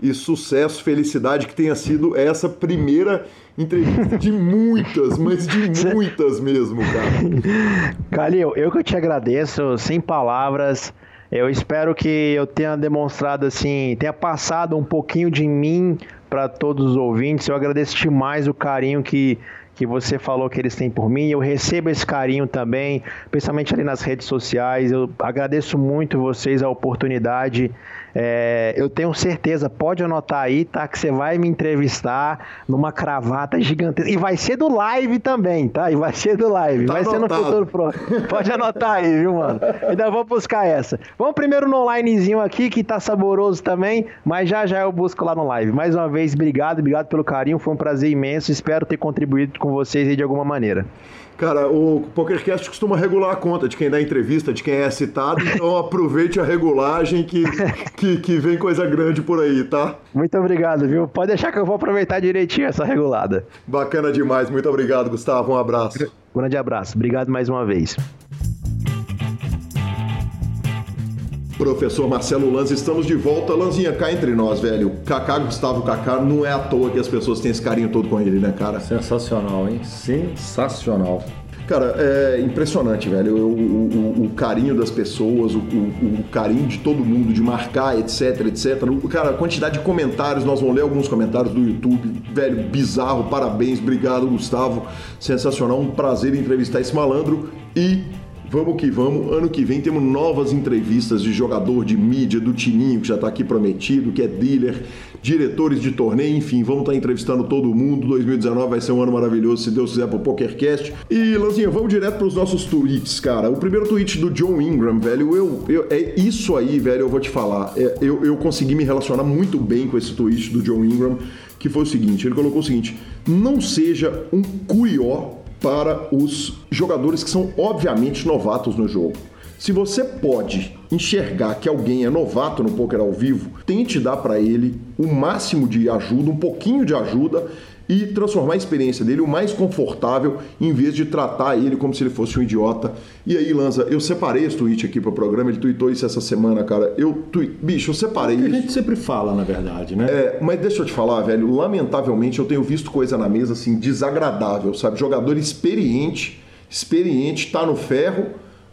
E sucesso, felicidade que tenha sido essa primeira entrevista de muitas, mas de muitas mesmo, cara. [LAUGHS] Calil, eu que te agradeço, sem palavras. Eu espero que eu tenha demonstrado assim, tenha passado um pouquinho de mim para todos os ouvintes. Eu agradeço demais o carinho que que você falou que eles têm por mim. Eu recebo esse carinho também, principalmente ali nas redes sociais. Eu agradeço muito vocês a oportunidade é, eu tenho certeza, pode anotar aí, tá? Que você vai me entrevistar numa cravata gigantesca. E vai ser do live também, tá? E vai ser do live. Tá vai anotado. ser no futuro próximo. Pode anotar aí, viu, mano? Ainda vou buscar essa. Vamos primeiro no onlinezinho aqui, que tá saboroso também, mas já já eu busco lá no live. Mais uma vez, obrigado, obrigado pelo carinho. Foi um prazer imenso. Espero ter contribuído com vocês aí de alguma maneira. Cara, o PokerCast costuma regular a conta de quem dá entrevista, de quem é citado, então [LAUGHS] aproveite a regulagem que, que, que, vem coisa grande por aí, tá? Muito obrigado, viu? Pode deixar que eu vou aproveitar direitinho essa regulada. Bacana demais, muito obrigado, Gustavo. Um abraço. grande abraço, obrigado mais uma vez. Professor Marcelo Lanz, estamos de volta. Lanzinha, cá entre nós, velho. Kaká, Gustavo Kaká, não é à toa que as pessoas têm esse carinho todo com ele, né, cara? Sensacional, hein? Sensacional. Cara, é impressionante, velho. O, o, o carinho das pessoas, o, o, carinho de todo mundo, de marcar, etc, etc. Cara, a quantidade de comentários, nós vamos ler alguns comentários do YouTube. Velho, bizarro, parabéns, obrigado, Gustavo. Sensacional, um prazer entrevistar esse malandro. E Vamos que vamos. Ano que vem temos novas entrevistas de jogador de mídia, do Tininho, que já está aqui prometido, que é dealer, diretores de torneio, enfim, vamos estar tá entrevistando todo mundo. 2019 vai ser um ano maravilhoso, se Deus quiser, para o PokerCast. E, Lanzinha, vamos direto para os nossos tweets, cara. O primeiro tweet do John Ingram, velho, eu, eu é isso aí, velho, eu vou te falar. É, eu, eu consegui me relacionar muito bem com esse tweet do John Ingram, que foi o seguinte: ele colocou o seguinte, não seja um curió para os jogadores que são obviamente novatos no jogo. Se você pode enxergar que alguém é novato no poker ao vivo, tente dar para ele o máximo de ajuda, um pouquinho de ajuda e transformar a experiência dele o mais confortável, em vez de tratar ele como se ele fosse um idiota. E aí, Lanza, eu separei esse tweet aqui pro programa, ele tweetou isso essa semana, cara. Eu, tweet... bicho, eu separei é isso. a gente sempre fala, na verdade, né? É, mas deixa eu te falar, velho, lamentavelmente eu tenho visto coisa na mesa assim desagradável, sabe? Jogador experiente, experiente, tá no ferro.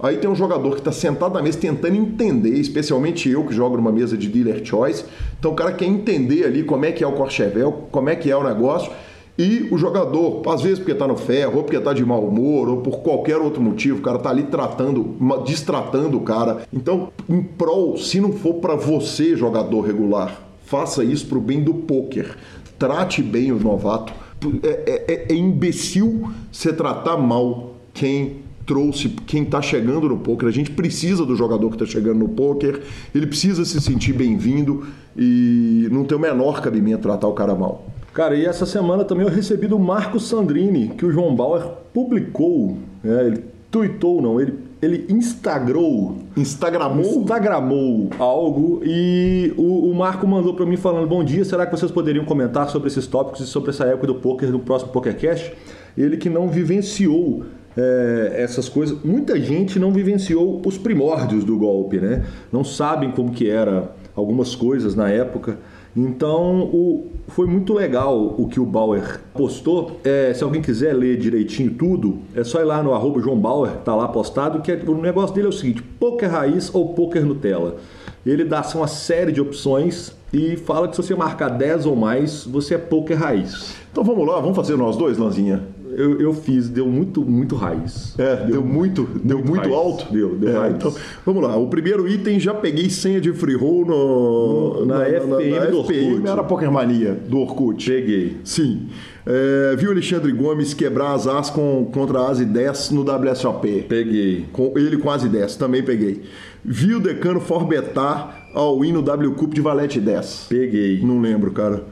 Aí tem um jogador que está sentado na mesa tentando entender, especialmente eu que jogo numa mesa de dealer choice. Então o cara quer entender ali como é que é o Corchevel, como é que é o negócio. E o jogador, às vezes porque está no ferro, ou porque está de mau humor, ou por qualquer outro motivo, o cara está ali tratando, distratando o cara. Então, em prol, se não for para você, jogador regular, faça isso para o bem do poker. Trate bem o novato. É, é, é imbecil você tratar mal quem trouxe quem está chegando no poker. A gente precisa do jogador que está chegando no poker. Ele precisa se sentir bem-vindo e não tem o menor cabimento tratar o cara mal. Cara, e essa semana também eu recebi do Marco Sandrini, que o João Bauer publicou, né, ele tweetou, não, ele, ele instagrou. Instagramou? Instagramou algo e o, o Marco mandou para mim falando: Bom dia, será que vocês poderiam comentar sobre esses tópicos e sobre essa época do poker no próximo PokerCast? Ele que não vivenciou é, essas coisas. Muita gente não vivenciou os primórdios do golpe, né? Não sabem como que era algumas coisas na época. Então o, foi muito legal o que o Bauer postou. É, se alguém quiser ler direitinho tudo, é só ir lá no arroba João Bauer, tá lá postado, que é, o negócio dele é o seguinte: poker raiz ou poker Nutella. Ele dá uma série de opções e fala que se você marcar 10 ou mais, você é poker raiz. Então vamos lá, vamos fazer nós dois, Lanzinha? eu, eu fiz, deu muito, muito raiz. É, deu, muito, deu muito, alto. Deu, deu É, raiz. então, vamos lá. O primeiro item já peguei senha de free roll no, Na FPM do Orkut. era Poker Mania do Orkut. Peguei. Sim. É, viu Alexandre Gomes quebrar as as com, contra as e 10 no WSOP. Peguei. Com ele com as e 10, também peguei. Vi o Decano forbetar ao in no W Cup de Valete 10. Peguei. Não lembro, cara.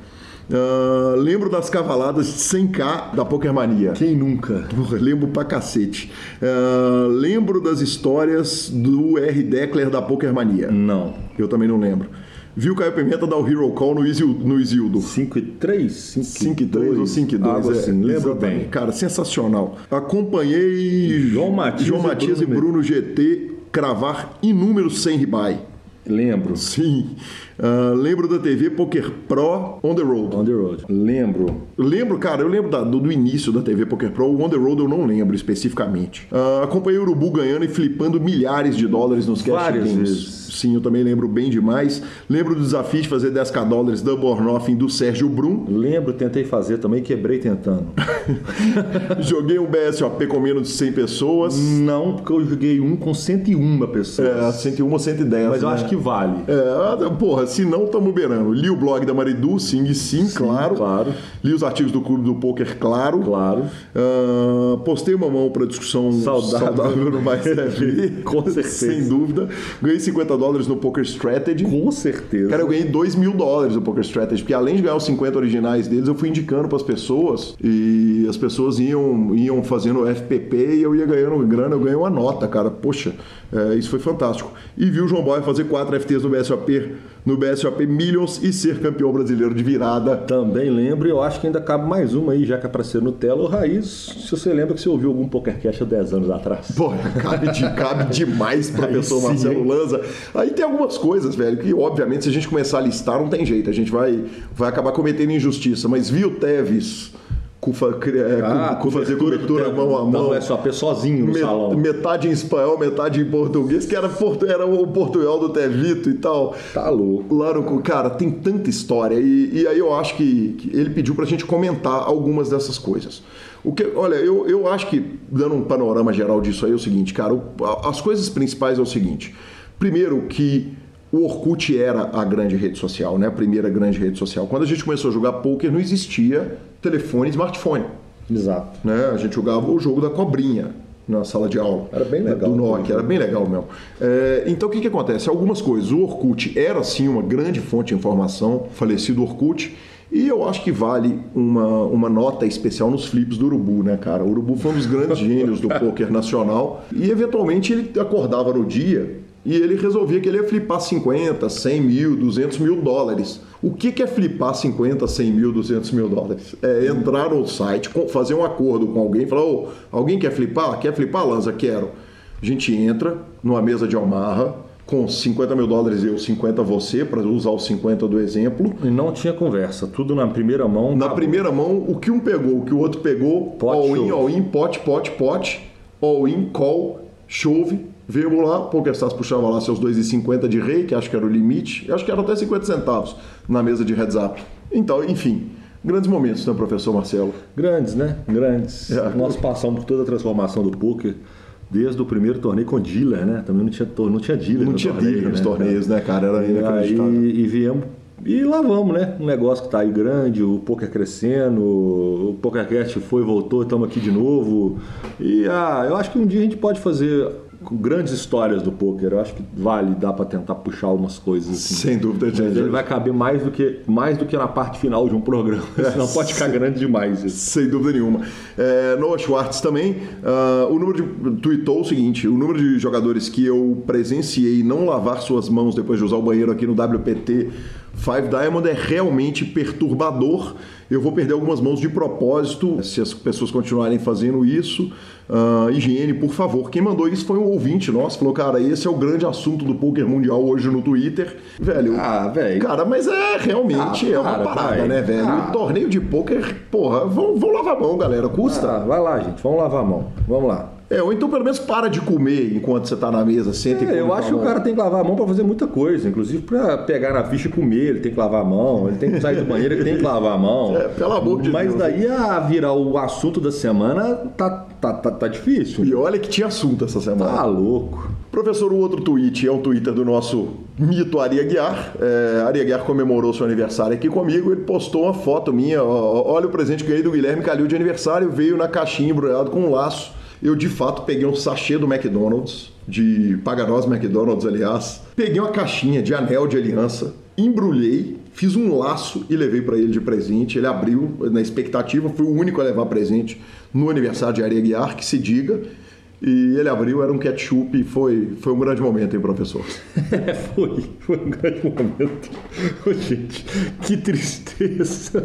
Ah, lembro das cavaladas de 100k da Pokermania. Quem nunca? Porra, lembro pra cacete. Ah, lembro das histórias do R. Deckler da Pokermania. Não. Eu também não lembro. Vi o Caio Pimenta dar o Hero Call no, Isil, no Isildo. 5 e 3? 5 e 3 ou 5 e 2. Algo assim, lembro exatamente. bem. Cara, sensacional. Acompanhei João Matias João e Matias e Bruno Bruno GT cravar inúmeros 100 ribai. Lembro. Sim. Ah, lembro da TV Poker Pro On The Road. On the road. Lembro. Lembro, cara, eu lembro da- do, do início da TV Poker Pro, o On The Road eu não lembro especificamente. Ah, acompanhei o Urubu ganhando e flipando milhares de dólares nos cash Várias games. vezes. Sim, eu também lembro bem demais. Lembro do desafio de fazer 10k dólares double or nothing do Sérgio Brum. Lembro, tentei fazer também, quebrei tentando. [LAUGHS] Joguei um BSOP com menos de 100 pessoas. Não, porque eu joguei um com 101 pessoas. É, 101 ou 110. Mas eu né? acho que vale. É, porra, se não, tamo beirando. Li o blog da Maridu, sim e sim, claro. claro. Li os artigos do Clube do Poker, claro. Claro. Ah, postei uma mão para discussão Saudável. no Mais [LAUGHS] TV. Com certeza. Sem dúvida. Ganhei 50 dólares no Poker Strategy. Com certeza. Cara, eu ganhei 2 mil dólares no Poker Strategy, porque além de ganhar os 50 originais deles, eu fui indicando para as pessoas e as pessoas iam, iam fazendo FPP e eu ia ganhando grana, eu ganhei uma nota, cara. Poxa, é, isso foi fantástico. E vi o João Boy fazer 4 FTs no BSOP, no BSOP Millions e ser campeão brasileiro de virada. Também lembro, e eu acho que ainda cabe mais uma aí, já que é pra ser Nutella. O Raiz, se você lembra que você ouviu algum PokerCast há 10 anos atrás. Pô, cabe, de- cabe demais, professor Marcelo? Lanza. Aí tem algumas coisas, velho, que obviamente se a gente começar a listar, não tem jeito. A gente vai, vai acabar cometendo injustiça. Mas viu Teves com, fa- cri- é, com fazer cobertura mão a mão. Não é só sozinho no Met- salão. Metade em espanhol, metade em português, que era, portu- era o português do Tevito e tal. Tá louco. Lá no, cara, tem tanta história. E, e aí eu acho que, que ele pediu pra gente comentar algumas dessas coisas. O que, olha, eu, eu acho que, dando um panorama geral disso aí, é o seguinte, cara, o- as coisas principais é o seguinte. Primeiro, que o Orkut era a grande rede social, né? A primeira grande rede social. Quando a gente começou a jogar poker, não existia telefone e smartphone Exato. né? A gente jogava o jogo da cobrinha na sala de aula. Era bem legal. Do Nokia, era bem legal mesmo. É, então o que, que acontece? Algumas coisas. O Orkut era sim uma grande fonte de informação, falecido Orkut. E eu acho que vale uma, uma nota especial nos flips do Urubu, né, cara? O Urubu foi um dos grandes [LAUGHS] gênios do poker nacional. E eventualmente ele acordava no dia e ele resolvia que ele ia flipar 50, 100 mil, 200 mil dólares. O que que é flipar 50, 100 mil, 200 mil dólares? É entrar no site, fazer um acordo com alguém, falar, ô, alguém quer flipar? Quer flipar, Lanza? Quero. A gente entra numa mesa de almarra, com 50 mil dólares eu, 50 você, para usar os 50 do exemplo. E não tinha conversa, tudo na primeira mão. Na acabou. primeira mão, o que um pegou, o que o outro pegou, Pot, all in, chove. all in, pot, pot, pot, all in, call, chove, vamos lá, PokerStars puxava lá seus 2,50 de rei, que acho que era o limite, acho que era até 50 centavos na mesa de heads up. Então, enfim, grandes momentos, né, professor Marcelo? Grandes, né? Grandes. É. Nós passamos por toda a transformação do poker, desde o primeiro torneio com dealer, né? Também não tinha, não tinha dealer Não tinha torneio, dealer nos né? torneios, né, cara? Era E aí inacreditável. e viemos e lá vamos, né? Um negócio que tá aí grande, o poker crescendo, o PokerCast foi e voltou, estamos aqui de novo. E ah, eu acho que um dia a gente pode fazer grandes histórias do poker. Eu acho que vale, dá para tentar puxar algumas coisas assim. Sem dúvida, Mas gente. ele vai caber mais do que mais do que na parte final de um programa, [LAUGHS] senão pode ficar grande demais isso. Sem dúvida nenhuma. É, Noah Schwartz também. ah, o número de. tweetou o seguinte: o número de jogadores que eu presenciei não lavar suas mãos depois de usar o banheiro aqui no WPT Five Diamond é realmente perturbador. Eu vou perder algumas mãos de propósito se as pessoas continuarem fazendo isso. Ah, higiene, por favor. Quem mandou isso foi um ouvinte nosso. Falou, cara, esse é o grande assunto do poker mundial hoje no Twitter. Velho, Ah, velho. Cara, mas é realmente Ah, é uma para, parada, vai. né, velho? Ah. Torneio de pôquer, porra, vão, vão lavar a mão, galera. Custa. Ah, vai lá, gente, vamos lavar a mão. Vamos lá. É, ou então pelo menos para de comer enquanto você está na mesa, senta é, e come. Eu acho que o cara tem que lavar a mão para fazer muita coisa, inclusive para pegar na ficha e comer, ele tem que lavar a mão, ele tem que sair do banheiro, ele tem que lavar a mão. É, pelo amor de Mas Deus. daí a virar o assunto da semana tá, tá, tá, tá difícil. E olha que tinha assunto essa semana. Tá louco. Professor, o outro tweet é um Twitter do nosso mito Ari Aguiar. É, Ari Aguiar comemorou seu aniversário aqui comigo. Ele postou uma foto minha. ó, olha o presente que ganhei do Guilherme Calil de aniversário. Veio na caixinha embrulhado com um laço. Eu, de fato, peguei um sachê do McDonald's, de Paganós McDonald's, aliás. Peguei uma caixinha de anel de aliança, embrulhei, fiz um laço e levei para ele de presente. Ele abriu na expectativa, fui o único a levar presente no aniversário de Ari Aguiar, que se diga. E ele abriu, era um ketchup e foi, foi um grande momento, hein, professor? É, [LAUGHS] foi, foi um grande momento. [LAUGHS] Ô, gente, que tristeza.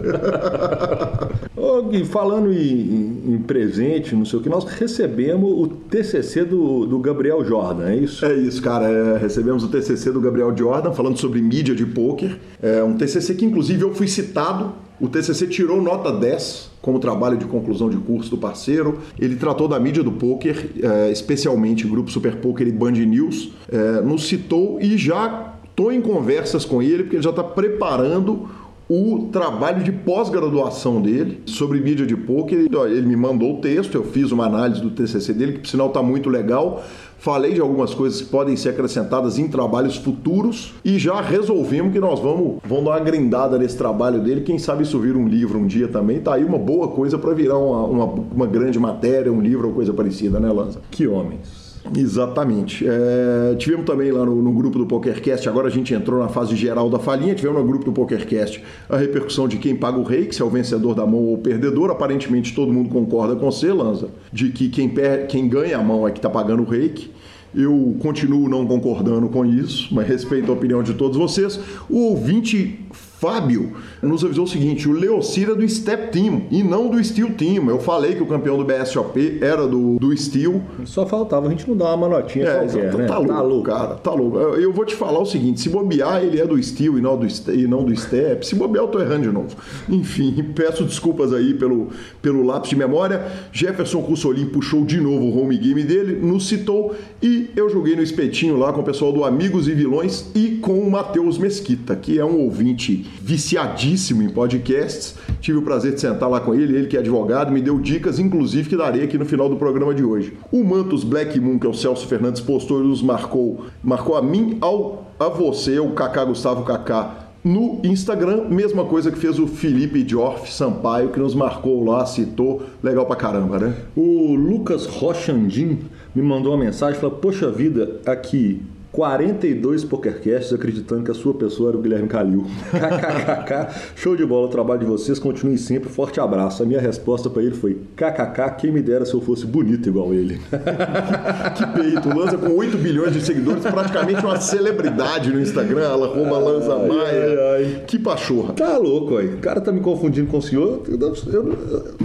[LAUGHS] Ô, Gui, falando em, em presente, não sei o que, nós recebemos o TCC do, do Gabriel Jordan, é isso? É isso, cara. É, recebemos o TCC do Gabriel Jordan falando sobre mídia de pôquer. É um TCC que, inclusive, eu fui citado. O TCC tirou nota 10 como trabalho de conclusão de curso do parceiro. Ele tratou da mídia do pôquer, é, especialmente Grupo Super Poker e Band News. É, nos citou e já estou em conversas com ele, porque ele já está preparando o trabalho de pós-graduação dele sobre mídia de pôquer. Ele me mandou o texto, eu fiz uma análise do TCC dele, que por sinal está muito legal. Falei de algumas coisas que podem ser acrescentadas em trabalhos futuros e já resolvemos que nós vamos, vamos dar uma grindada nesse trabalho dele. Quem sabe isso vira um livro um dia também. Tá aí uma boa coisa para virar uma, uma, uma grande matéria, um livro ou coisa parecida, né, Lanza? Que homens. Exatamente. É, tivemos também lá no, no, grupo do PokerCast, agora a gente entrou na fase geral da falinha, tivemos no grupo do PokerCast a repercussão de quem paga o rei, que se é o vencedor da mão ou o perdedor. Aparentemente todo mundo concorda com você, Lanza, de que quem, per, quem ganha a mão é que está pagando o reiki. Eu continuo não concordando com isso, mas respeito a opinião de todos vocês. O ouvinte Fábio nos avisou o seguinte: o Leocir é do Step Team e não do Steel Team. Eu falei que o campeão do BSOP era do, do Steel. Só faltava a gente não dar uma manotinha é, qualquer, tá, né? tá, louco, tá louco, cara, tá louco. Eu vou te falar o seguinte: se bobear, ele é do Steel e não do, e não do Step. Se bobear, eu tô errando de novo. Enfim, [LAUGHS] peço desculpas aí pelo, pelo lápis de memória. Jefferson Cussolim puxou de novo o home game dele, nos citou e eu joguei no espetinho lá com o pessoal do Amigos e Vilões e com o Matheus Mesquita, que é um ouvinte viciadíssimo em podcasts. Tive o prazer de sentar lá com ele, ele que é advogado, me deu dicas, inclusive, que darei aqui no final do programa de hoje. O Mantos Black Moon, que é o Celso Fernandes postou e nos marcou, marcou a mim, ao, a você, o Kaká Gustavo Kaká, no Instagram, mesma coisa que fez o Felipe Diorf Sampaio, que nos marcou lá, citou, legal pra caramba, né? O Lucas Rochandin me mandou uma mensagem, falou, poxa vida, aqui, 42 PokerCasts acreditando que a sua pessoa era o Guilherme Calil. KKKK, [LAUGHS] [LAUGHS] show de bola o trabalho de vocês, continue sempre, forte abraço. A minha resposta para ele foi: KKK, quem me dera se eu fosse bonito igual ele. [LAUGHS] que peito, Lanza com 8 bilhões de seguidores, praticamente uma celebridade no Instagram, ela arroba Lanza Ai, Maia. ai, ai. Que pachorra. Tá louco, aí. O cara tá me confundindo com o senhor.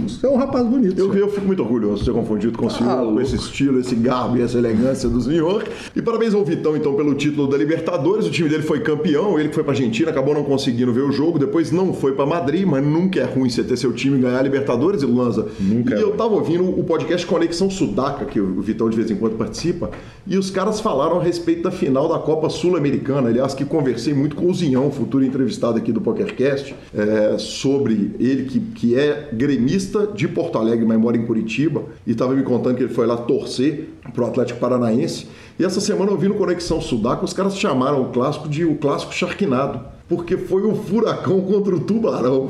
Você é um rapaz bonito. Eu, eu fico muito orgulhoso de ser confundido com o senhor, com louco. esse estilo, esse garbo e essa elegância do senhor. E parabéns ao Vitão, então, pelo título da Libertadores. O time dele foi campeão, ele que foi pra Argentina, acabou não conseguindo ver o jogo, depois não foi pra Madrid, mas nunca é ruim você ter seu time ganhar a Libertadores, Lanza. Nunca E é eu tava ouvindo o podcast Conexão Sudaca, que o Vitão de vez em quando participa, e os caras falaram a respeito da final da Copa Sul-Americana. Aliás, que conversei muito com o Zinhão, futuro entrevistado aqui do PokerCast, é, sobre ele que, que é gremista de Porto Alegre, mas mora em Curitiba, e estava me contando que ele foi lá torcer pro Atlético Paranaense. E essa semana eu vi no Conexão Sudaca, os caras chamaram o clássico de o clássico Sharknado, porque foi o furacão contra o tubarão.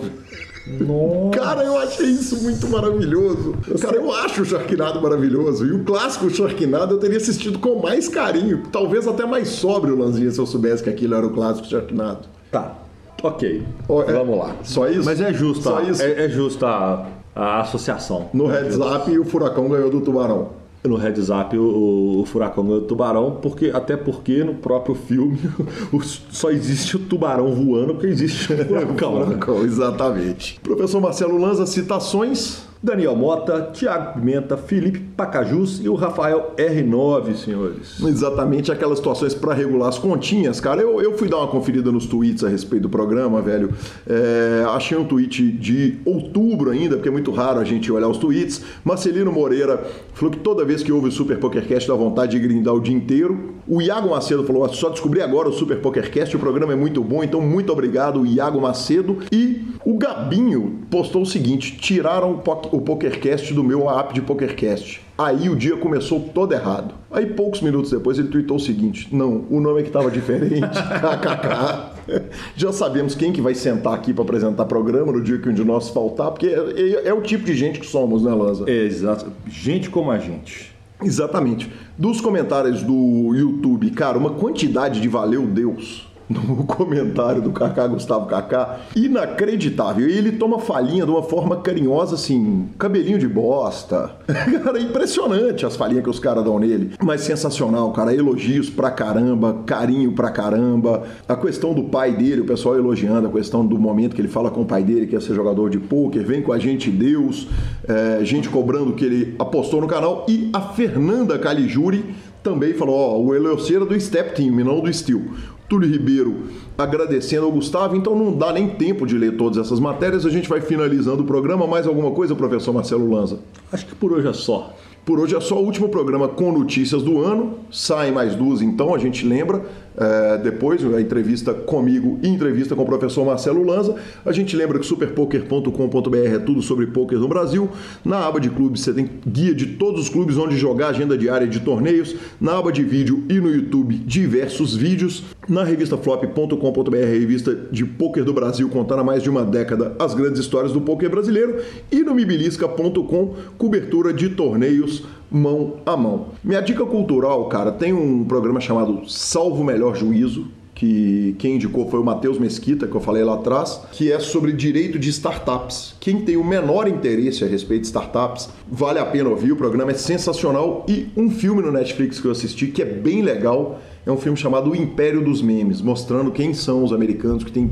Nossa. Cara, eu achei isso muito maravilhoso. Cara, eu acho o Sharknado maravilhoso. E o clássico Sharknado eu teria assistido com mais carinho. Talvez até mais sóbrio, Lanzinha, se eu soubesse que aquilo era o clássico Sharknado. Tá. Ok. É- Vamos lá. Só isso? Mas é justo, Só a- isso? é, é justo a, a associação. No heads up, o furacão ganhou do tubarão. No heads up, o, o furacão do tubarão, porque, até porque no próprio filme [LAUGHS] o- só existe o tubarão voando porque existe [LAUGHS] o furacão. né? Furacão, exatamente. Professor Marcelo Lanza, citações. Daniel Mota, Tiago Pimenta, Felipe Pacajus e o Rafael R9, senhores. Exatamente aquelas situações para regular as continhas, cara. Eu, eu fui dar uma conferida nos tweets a respeito do programa, velho. É, achei um tweet de outubro ainda, porque é muito raro a gente olhar os tweets. Marcelino Moreira falou que toda vez que ouve o Super PokerCast dá vontade de grindar o dia inteiro. O Iago Macedo falou: só descobri agora o Super PokerCast, o programa é muito bom, então muito obrigado, Iago Macedo. E o Gabinho postou o seguinte: tiraram o PokerCast do meu app de PokerCast. Aí o dia começou todo errado. Aí poucos minutos depois ele tweetou o seguinte: Não, o nome é que estava diferente. [LAUGHS] [LAUGHS] KKK. Já sabemos quem que vai sentar aqui para apresentar programa no dia que um de nós faltar, porque é, é, é o tipo de gente que somos, né, Lanza? É, exato. Gente como a gente. Exatamente. Dos comentários do YouTube, cara, uma quantidade de valeu Deus [LAUGHS] no comentário do Kaká Gustavo Kaká, inacreditável. E ele toma falinha de uma forma carinhosa, assim, cabelinho de bosta. [LAUGHS] cara, é impressionante as falinhas que os caras dão nele. Mas sensacional, cara. Elogios pra caramba, carinho pra caramba. A questão do pai dele, o pessoal elogiando, a questão do momento que ele fala com o pai dele, que ia ser jogador de pôquer, vem com a gente Deus, é, gente cobrando que ele apostou no canal. E a Fernanda Calijuri também falou, ó, o Eleuceira do Step Team, não do Steel. Túlio Ribeiro agradecendo ao Gustavo, então não dá nem tempo de ler todas essas matérias, a gente vai finalizando o programa. Mais alguma coisa, professor Marcelo Lanza? Acho que por hoje é só. Por hoje é só o último programa com notícias do ano. Saem mais duas, então a gente lembra. É, depois, a entrevista comigo e entrevista com o professor Marcelo Lanza. A gente lembra que superpoker.com.br é tudo sobre poker no Brasil. Na aba de clubes você tem guia de todos os clubes onde jogar, agenda diária de torneios. Na aba de vídeo e no YouTube, diversos vídeos. Na revista flop.com.br, revista de poker do Brasil, contando há mais de uma década as grandes histórias do poker brasileiro. E no mibilisca.com, cobertura de torneios mão a mão. Minha dica cultural, cara, tem um programa chamado Salvo Melhor Juízo, que quem indicou foi o Matheus Mesquita, que eu falei lá atrás, que é sobre direito de startups. Quem tem o menor interesse a respeito de startups, vale a pena ouvir, o programa é sensacional. E um filme no Netflix que eu assisti que é bem legal é um filme chamado O Império dos Memes, mostrando quem são os americanos que têm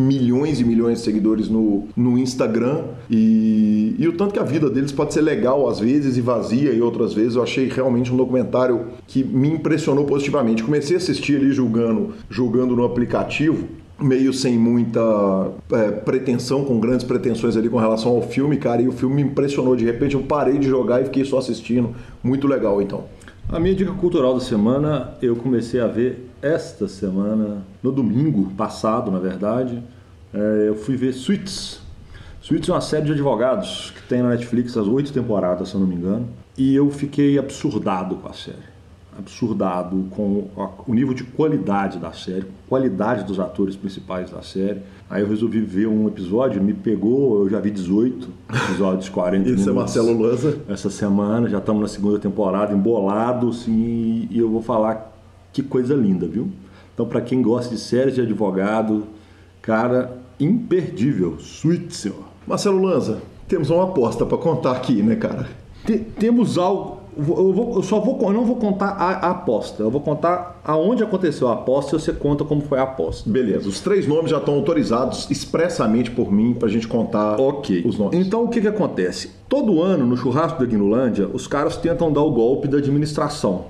milhões e milhões de seguidores no, no Instagram e, e o tanto que a vida deles pode ser legal às vezes e vazia e outras vezes. Eu achei realmente um documentário que me impressionou positivamente. Comecei a assistir ali julgando, julgando no aplicativo meio sem muita é, pretensão, com grandes pretensões ali com relação ao filme, cara, e o filme me impressionou. De repente eu parei de jogar e fiquei só assistindo. Muito legal, então. A minha dica cultural da semana eu comecei a ver esta semana, no domingo passado, na verdade. É, eu fui ver Suits. Suits é uma série de advogados que tem na Netflix as oito temporadas, se eu não me engano. E eu fiquei absurdado com a série. Absurdado com o nível de qualidade da série, qualidade dos atores principais da série. Aí eu resolvi ver um episódio, me pegou, eu já vi 18 episódios, [LAUGHS] 40 Isso é Marcelo Lanza. Essa semana, já estamos na segunda temporada, embolados, e, e eu vou falar que coisa linda, viu? Então, para quem gosta de séries de advogado, cara, imperdível, sweet, senhor. Marcelo Lanza, temos uma aposta para contar aqui, né, cara? temos algo eu, vou, eu, só vou, eu não vou contar a, a, aposta, eu vou contar aonde aconteceu a aposta e você conta como foi a aposta. Beleza, os três nomes já estão autorizados expressamente por mim para a gente contar okay. os nomes. Então o que, que acontece? Todo ano no churrasco da Guinulândia, os caras tentam dar o golpe da administração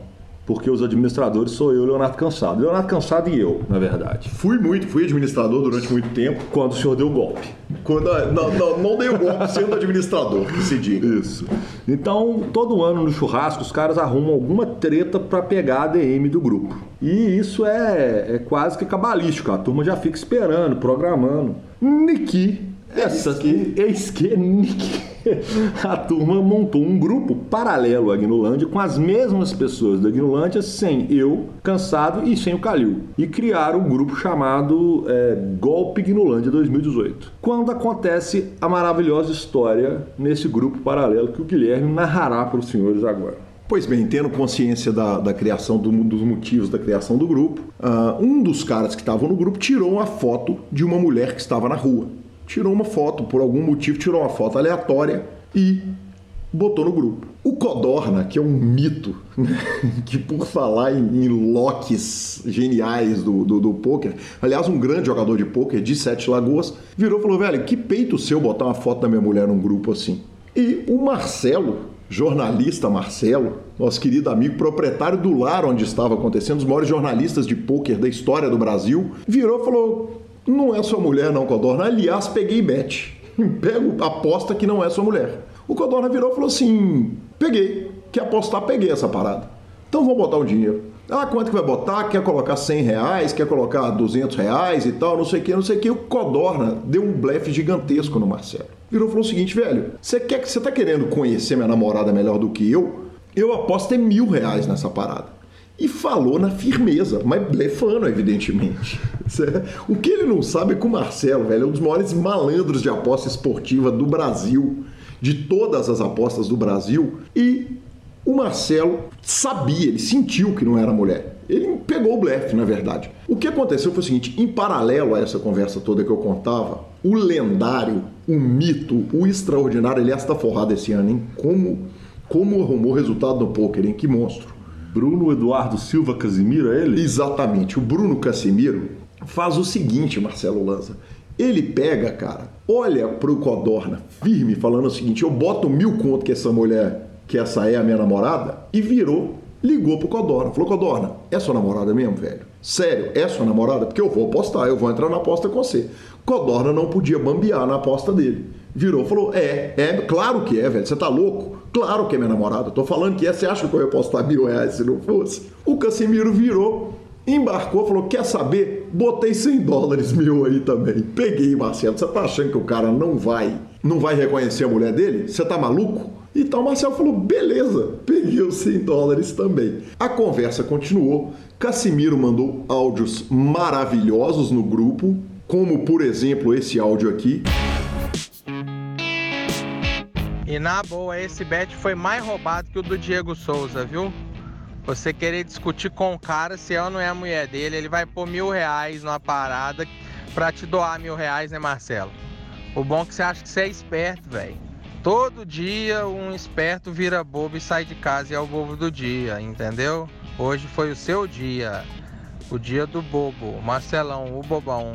porque os administradores sou eu, Leonardo Cansado. Leonardo Cansado e eu, na verdade. Fui muito, fui administrador durante muito tempo. Quando o senhor deu o golpe. Quando, não, não, não dei o golpe sendo administrador, que se diga. Isso. Então, todo ano no churrasco, os caras arrumam alguma treta para pegar a ADM do grupo. E isso é, é quase que cabalístico. A turma já fica esperando, programando. Niki essa aqui, eis que [LAUGHS] a turma montou um grupo paralelo à Gnolândia com as mesmas pessoas da Gnolândia, sem eu, cansado e sem o Calil. E criaram um grupo chamado é, Golpe Gnolândia 2018. Quando acontece a maravilhosa história nesse grupo paralelo que o Guilherme narrará para os senhores agora. Pois bem, tendo consciência da, da criação, do, dos motivos da criação do grupo, uh, um dos caras que estavam no grupo tirou uma foto de uma mulher que estava na rua tirou uma foto, por algum motivo tirou uma foto aleatória e botou no grupo. O Codorna, que é um mito, [LAUGHS] que por falar em, em locks geniais do, do, do poker, aliás, um grande jogador de poker de Sete Lagoas, virou e falou: velho, que peito seu botar uma foto da minha mulher num grupo assim. E o Marcelo, jornalista Marcelo, nosso querido amigo proprietário do lar onde estava acontecendo, os maiores jornalistas de pôquer da história do Brasil, virou e falou: Não é sua mulher, não, Codorna. Aliás, peguei bet. Pego, aposta que não é sua mulher. O Codorna virou e falou assim: Peguei. Quer apostar? Peguei essa parada. Então vamos botar o dinheiro. Ah, quanto que vai botar? Quer colocar 100 reais? Quer colocar 200 reais e tal? Não sei o que, não sei o que. O Codorna deu um blefe gigantesco no Marcelo. Virou e falou o seguinte, velho, você quer que você tá querendo conhecer minha namorada melhor do que eu? Eu aposto é mil reais nessa parada. E falou na firmeza, mas blefando, evidentemente. O que ele não sabe é que o Marcelo, velho, é um dos maiores malandros de aposta esportiva do Brasil, de todas as apostas do Brasil, e o Marcelo sabia, ele sentiu que não era mulher. Ele pegou o blefe, na verdade. O que aconteceu foi o seguinte: em paralelo a essa conversa toda que eu contava, o lendário, o mito, o extraordinário, aliás, está forrado esse ano, hein? Como, como arrumou resultado no poker, hein? Que monstro. Bruno Eduardo Silva Casimiro, é ele? Exatamente. O Bruno Casimiro faz o seguinte, Marcelo Lanza. Ele pega, cara, olha pro Codorna firme, falando o seguinte: eu boto mil conto que essa mulher que essa é a minha namorada, e virou, ligou pro Codorna. Falou, Codorna, é sua namorada mesmo, velho? Sério, é sua namorada? Porque eu vou apostar, eu vou entrar na aposta com você. Codorna não podia bambear na aposta dele. Virou, falou, é, é, claro que é, velho, você tá louco? Claro que é minha namorada, tô falando que é, você acha que eu ia apostar mil reais se não fosse? O Casimiro virou, embarcou, falou, quer saber? Botei 100 dólares mil aí também. Peguei, Marcelo, você tá achando que o cara não vai, não vai reconhecer a mulher dele? Você tá maluco? Então o Marcel falou: beleza, peguei os 100 dólares também. A conversa continuou. Casimiro mandou áudios maravilhosos no grupo, como por exemplo esse áudio aqui. E na boa, esse bet foi mais roubado que o do Diego Souza, viu? Você querer discutir com o cara se ela não é a mulher dele, ele vai pôr mil reais numa parada pra te doar mil reais, né, Marcelo? O bom é que você acha que você é esperto, velho. Todo dia um esperto vira bobo e sai de casa e é o bobo do dia, entendeu? Hoje foi o seu dia, o dia do bobo, Marcelão, o bobão.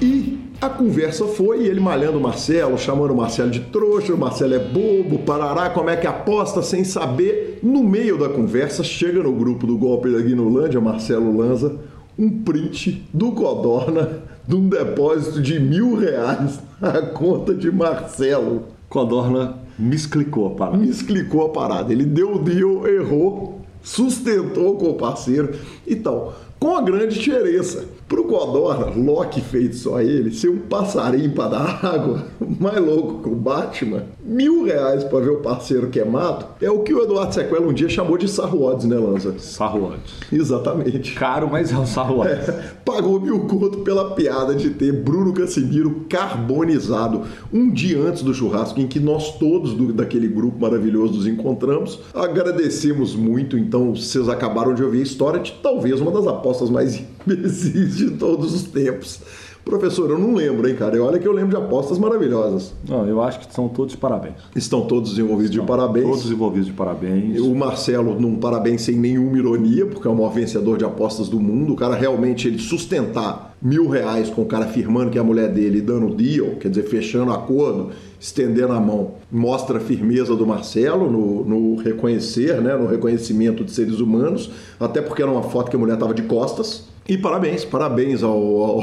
E a conversa foi, ele malhando o Marcelo, chamando o Marcelo de trouxa, o Marcelo é bobo, parará, como é que aposta sem saber. No meio da conversa, chega no grupo do golpe da Guinolândia, Marcelo Lanza, um print do Codorna de um depósito de mil reais na conta de Marcelo. Codorna me explicou a parada. Me explicou a parada. Ele deu o deal, errou, sustentou com o parceiro e tal. Com a grande diferença Pro Codorna, Loki feito só ele, ser um passarinho para dar água, [LAUGHS] mais louco que o Batman, mil reais para ver o parceiro queimado, é o que o Eduardo Sequela um dia chamou de Sarrodes, né, Lanza? Sarrodes. Exatamente. Caro, mas é um Sarrodes. É, pagou mil conto pela piada de ter Bruno Casimiro carbonizado um dia antes do churrasco, em que nós todos do, daquele grupo maravilhoso nos encontramos. Agradecemos muito, então vocês acabaram de ouvir a história de talvez uma das apostas mais [LAUGHS] imbecis de todos os tempos. Professor, eu não lembro, hein, cara? Olha que eu lembro de apostas maravilhosas. Não, eu acho que são todos de parabéns. Estão todos envolvidos Estão de parabéns. Todos envolvidos de parabéns. O Marcelo, num parabéns sem nenhuma ironia, porque é o maior vencedor de apostas do mundo. O cara realmente ele sustentar mil reais com o cara afirmando que é a mulher dele dando deal, quer dizer, fechando acordo, estendendo a mão, mostra a firmeza do Marcelo no, no reconhecer, né, no reconhecimento de seres humanos, até porque era uma foto que a mulher estava de costas e parabéns, parabéns ao, ao,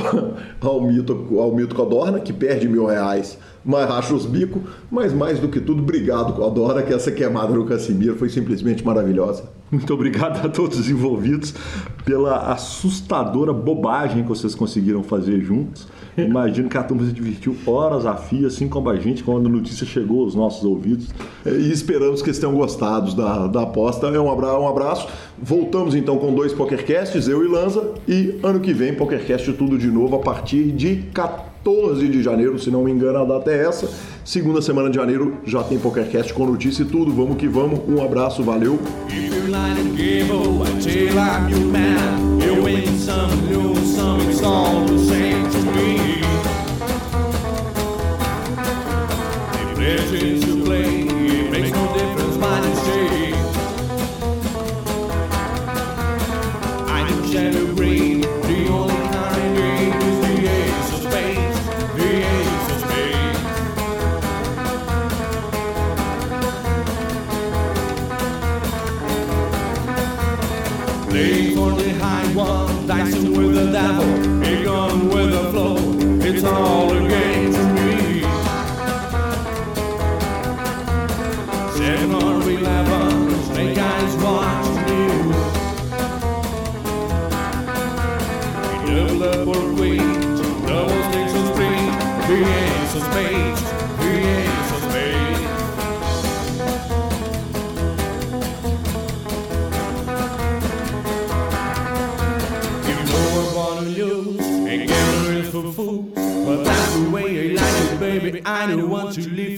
[LAUGHS] ao, Mito, ao Mito Codorna, que perde mil reais, mas racha os bicos. Mas mais do que tudo, obrigado, Codorna, que essa queimada no Casimiro foi simplesmente maravilhosa. Muito obrigado a todos os envolvidos pela assustadora bobagem que vocês conseguiram fazer juntos. Imagino que a turma se divertiu horas a fio, assim como a gente, quando a notícia chegou aos nossos ouvidos. É, e esperamos que tenham gostado da, da aposta. É um abraço, um abraço. Voltamos então com dois PokerCasts, eu e Lanza. E ano que vem, PokerCast tudo de novo a partir de 14 de janeiro, se não me engano, a data é essa. Segunda semana de janeiro já tem PokerCast com notícia e tudo. Vamos que vamos. Um abraço, valeu. Don't want to live